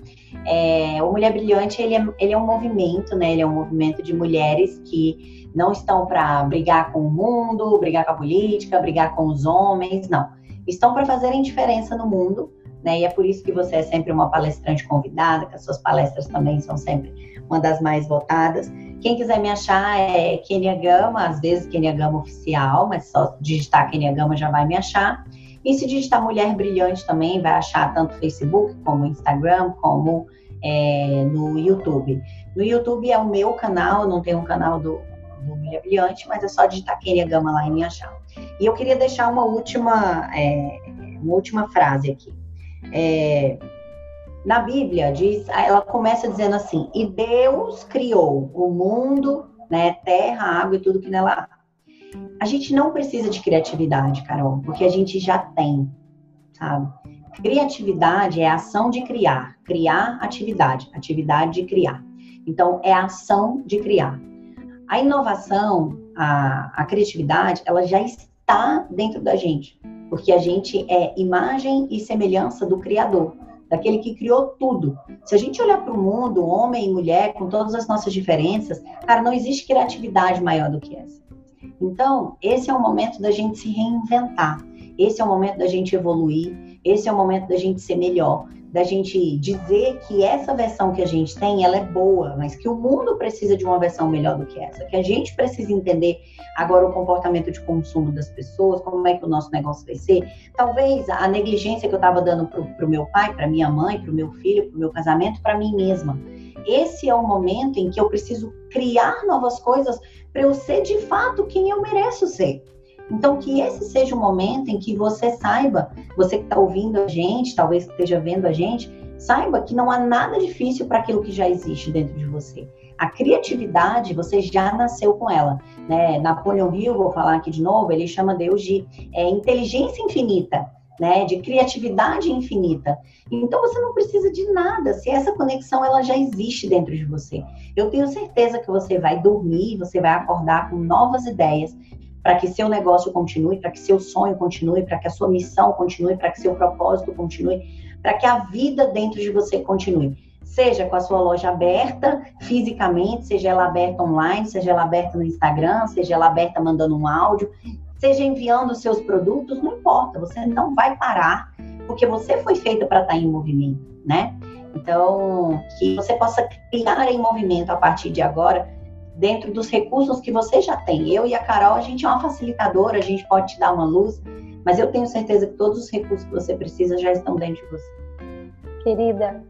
É, o Mulher Brilhante, ele é, ele é um movimento, né? Ele é um movimento de mulheres que não estão para brigar com o mundo, brigar com a política, brigar com os homens, não. Estão para fazerem diferença no mundo, né? E é por isso que você é sempre uma palestrante convidada, que as suas palestras também são sempre uma das mais votadas. Quem quiser me achar é Kenia Gama, às vezes Kenia Gama oficial, mas só digitar Kenia Gama já vai me achar. E se digitar Mulher Brilhante também, vai achar tanto Facebook como Instagram, como é, no YouTube. No YouTube é o meu canal, não tem um canal do, do Mulher Brilhante, mas é só digitar Kenia Gama lá e me achar. E eu queria deixar uma última, é, uma última frase aqui. É, na Bíblia diz, ela começa dizendo assim: "E Deus criou o mundo, né, terra, água e tudo que nela há". A gente não precisa de criatividade, Carol, porque a gente já tem, sabe? Criatividade é a ação de criar, criar atividade, atividade de criar. Então é a ação de criar. A inovação, a, a criatividade, ela já está dentro da gente, porque a gente é imagem e semelhança do Criador daquele que criou tudo. Se a gente olhar para o mundo, homem e mulher, com todas as nossas diferenças, cara, não existe criatividade maior do que essa. Então, esse é o momento da gente se reinventar. Esse é o momento da gente evoluir. Esse é o momento da gente ser melhor, da gente dizer que essa versão que a gente tem, ela é boa, mas que o mundo precisa de uma versão melhor do que essa, que a gente precisa entender agora o comportamento de consumo das pessoas, como é que o nosso negócio vai ser. Talvez a negligência que eu estava dando para o meu pai, para minha mãe, para o meu filho, para o meu casamento, para mim mesma. Esse é o momento em que eu preciso criar novas coisas para eu ser de fato quem eu mereço ser. Então, que esse seja o momento em que você saiba, você que está ouvindo a gente, talvez esteja vendo a gente, saiba que não há nada difícil para aquilo que já existe dentro de você. A criatividade, você já nasceu com ela. Né? Napoleon Hill, vou falar aqui de novo, ele chama Deus de é, inteligência infinita. Né, de criatividade infinita. Então você não precisa de nada, se essa conexão ela já existe dentro de você. Eu tenho certeza que você vai dormir, você vai acordar com novas ideias, para que seu negócio continue, para que seu sonho continue, para que a sua missão continue, para que seu propósito continue, para que a vida dentro de você continue. Seja com a sua loja aberta fisicamente, seja ela aberta online, seja ela aberta no Instagram, seja ela aberta mandando um áudio, seja enviando seus produtos, não importa, você não vai parar, porque você foi feita para estar em movimento, né? Então, que você possa criar em movimento a partir de agora dentro dos recursos que você já tem. Eu e a Carol, a gente é uma facilitadora, a gente pode te dar uma luz, mas eu tenho certeza que todos os recursos que você precisa já estão dentro de você. Querida,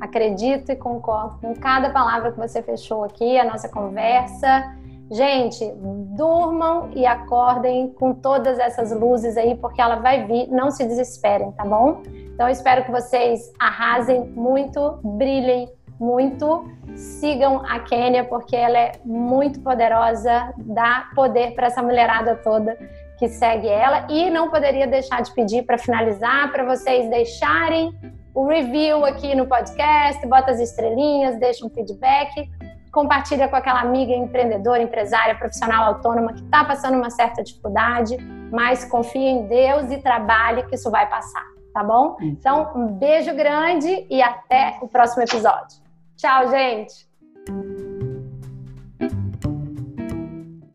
acredito e concordo com cada palavra que você fechou aqui, a nossa conversa. Gente, durmam e acordem com todas essas luzes aí, porque ela vai vir. Não se desesperem, tá bom? Então, eu espero que vocês arrasem muito, brilhem muito. Sigam a Kênia, porque ela é muito poderosa, dá poder para essa mulherada toda que segue ela. E não poderia deixar de pedir para finalizar, para vocês deixarem o review aqui no podcast, bota as estrelinhas, deixa um feedback, compartilha com aquela amiga empreendedora, empresária, profissional autônoma que está passando uma certa dificuldade, mas confia em Deus e trabalhe que isso vai passar, tá bom? Então, um beijo grande e até o próximo episódio. Tchau, gente!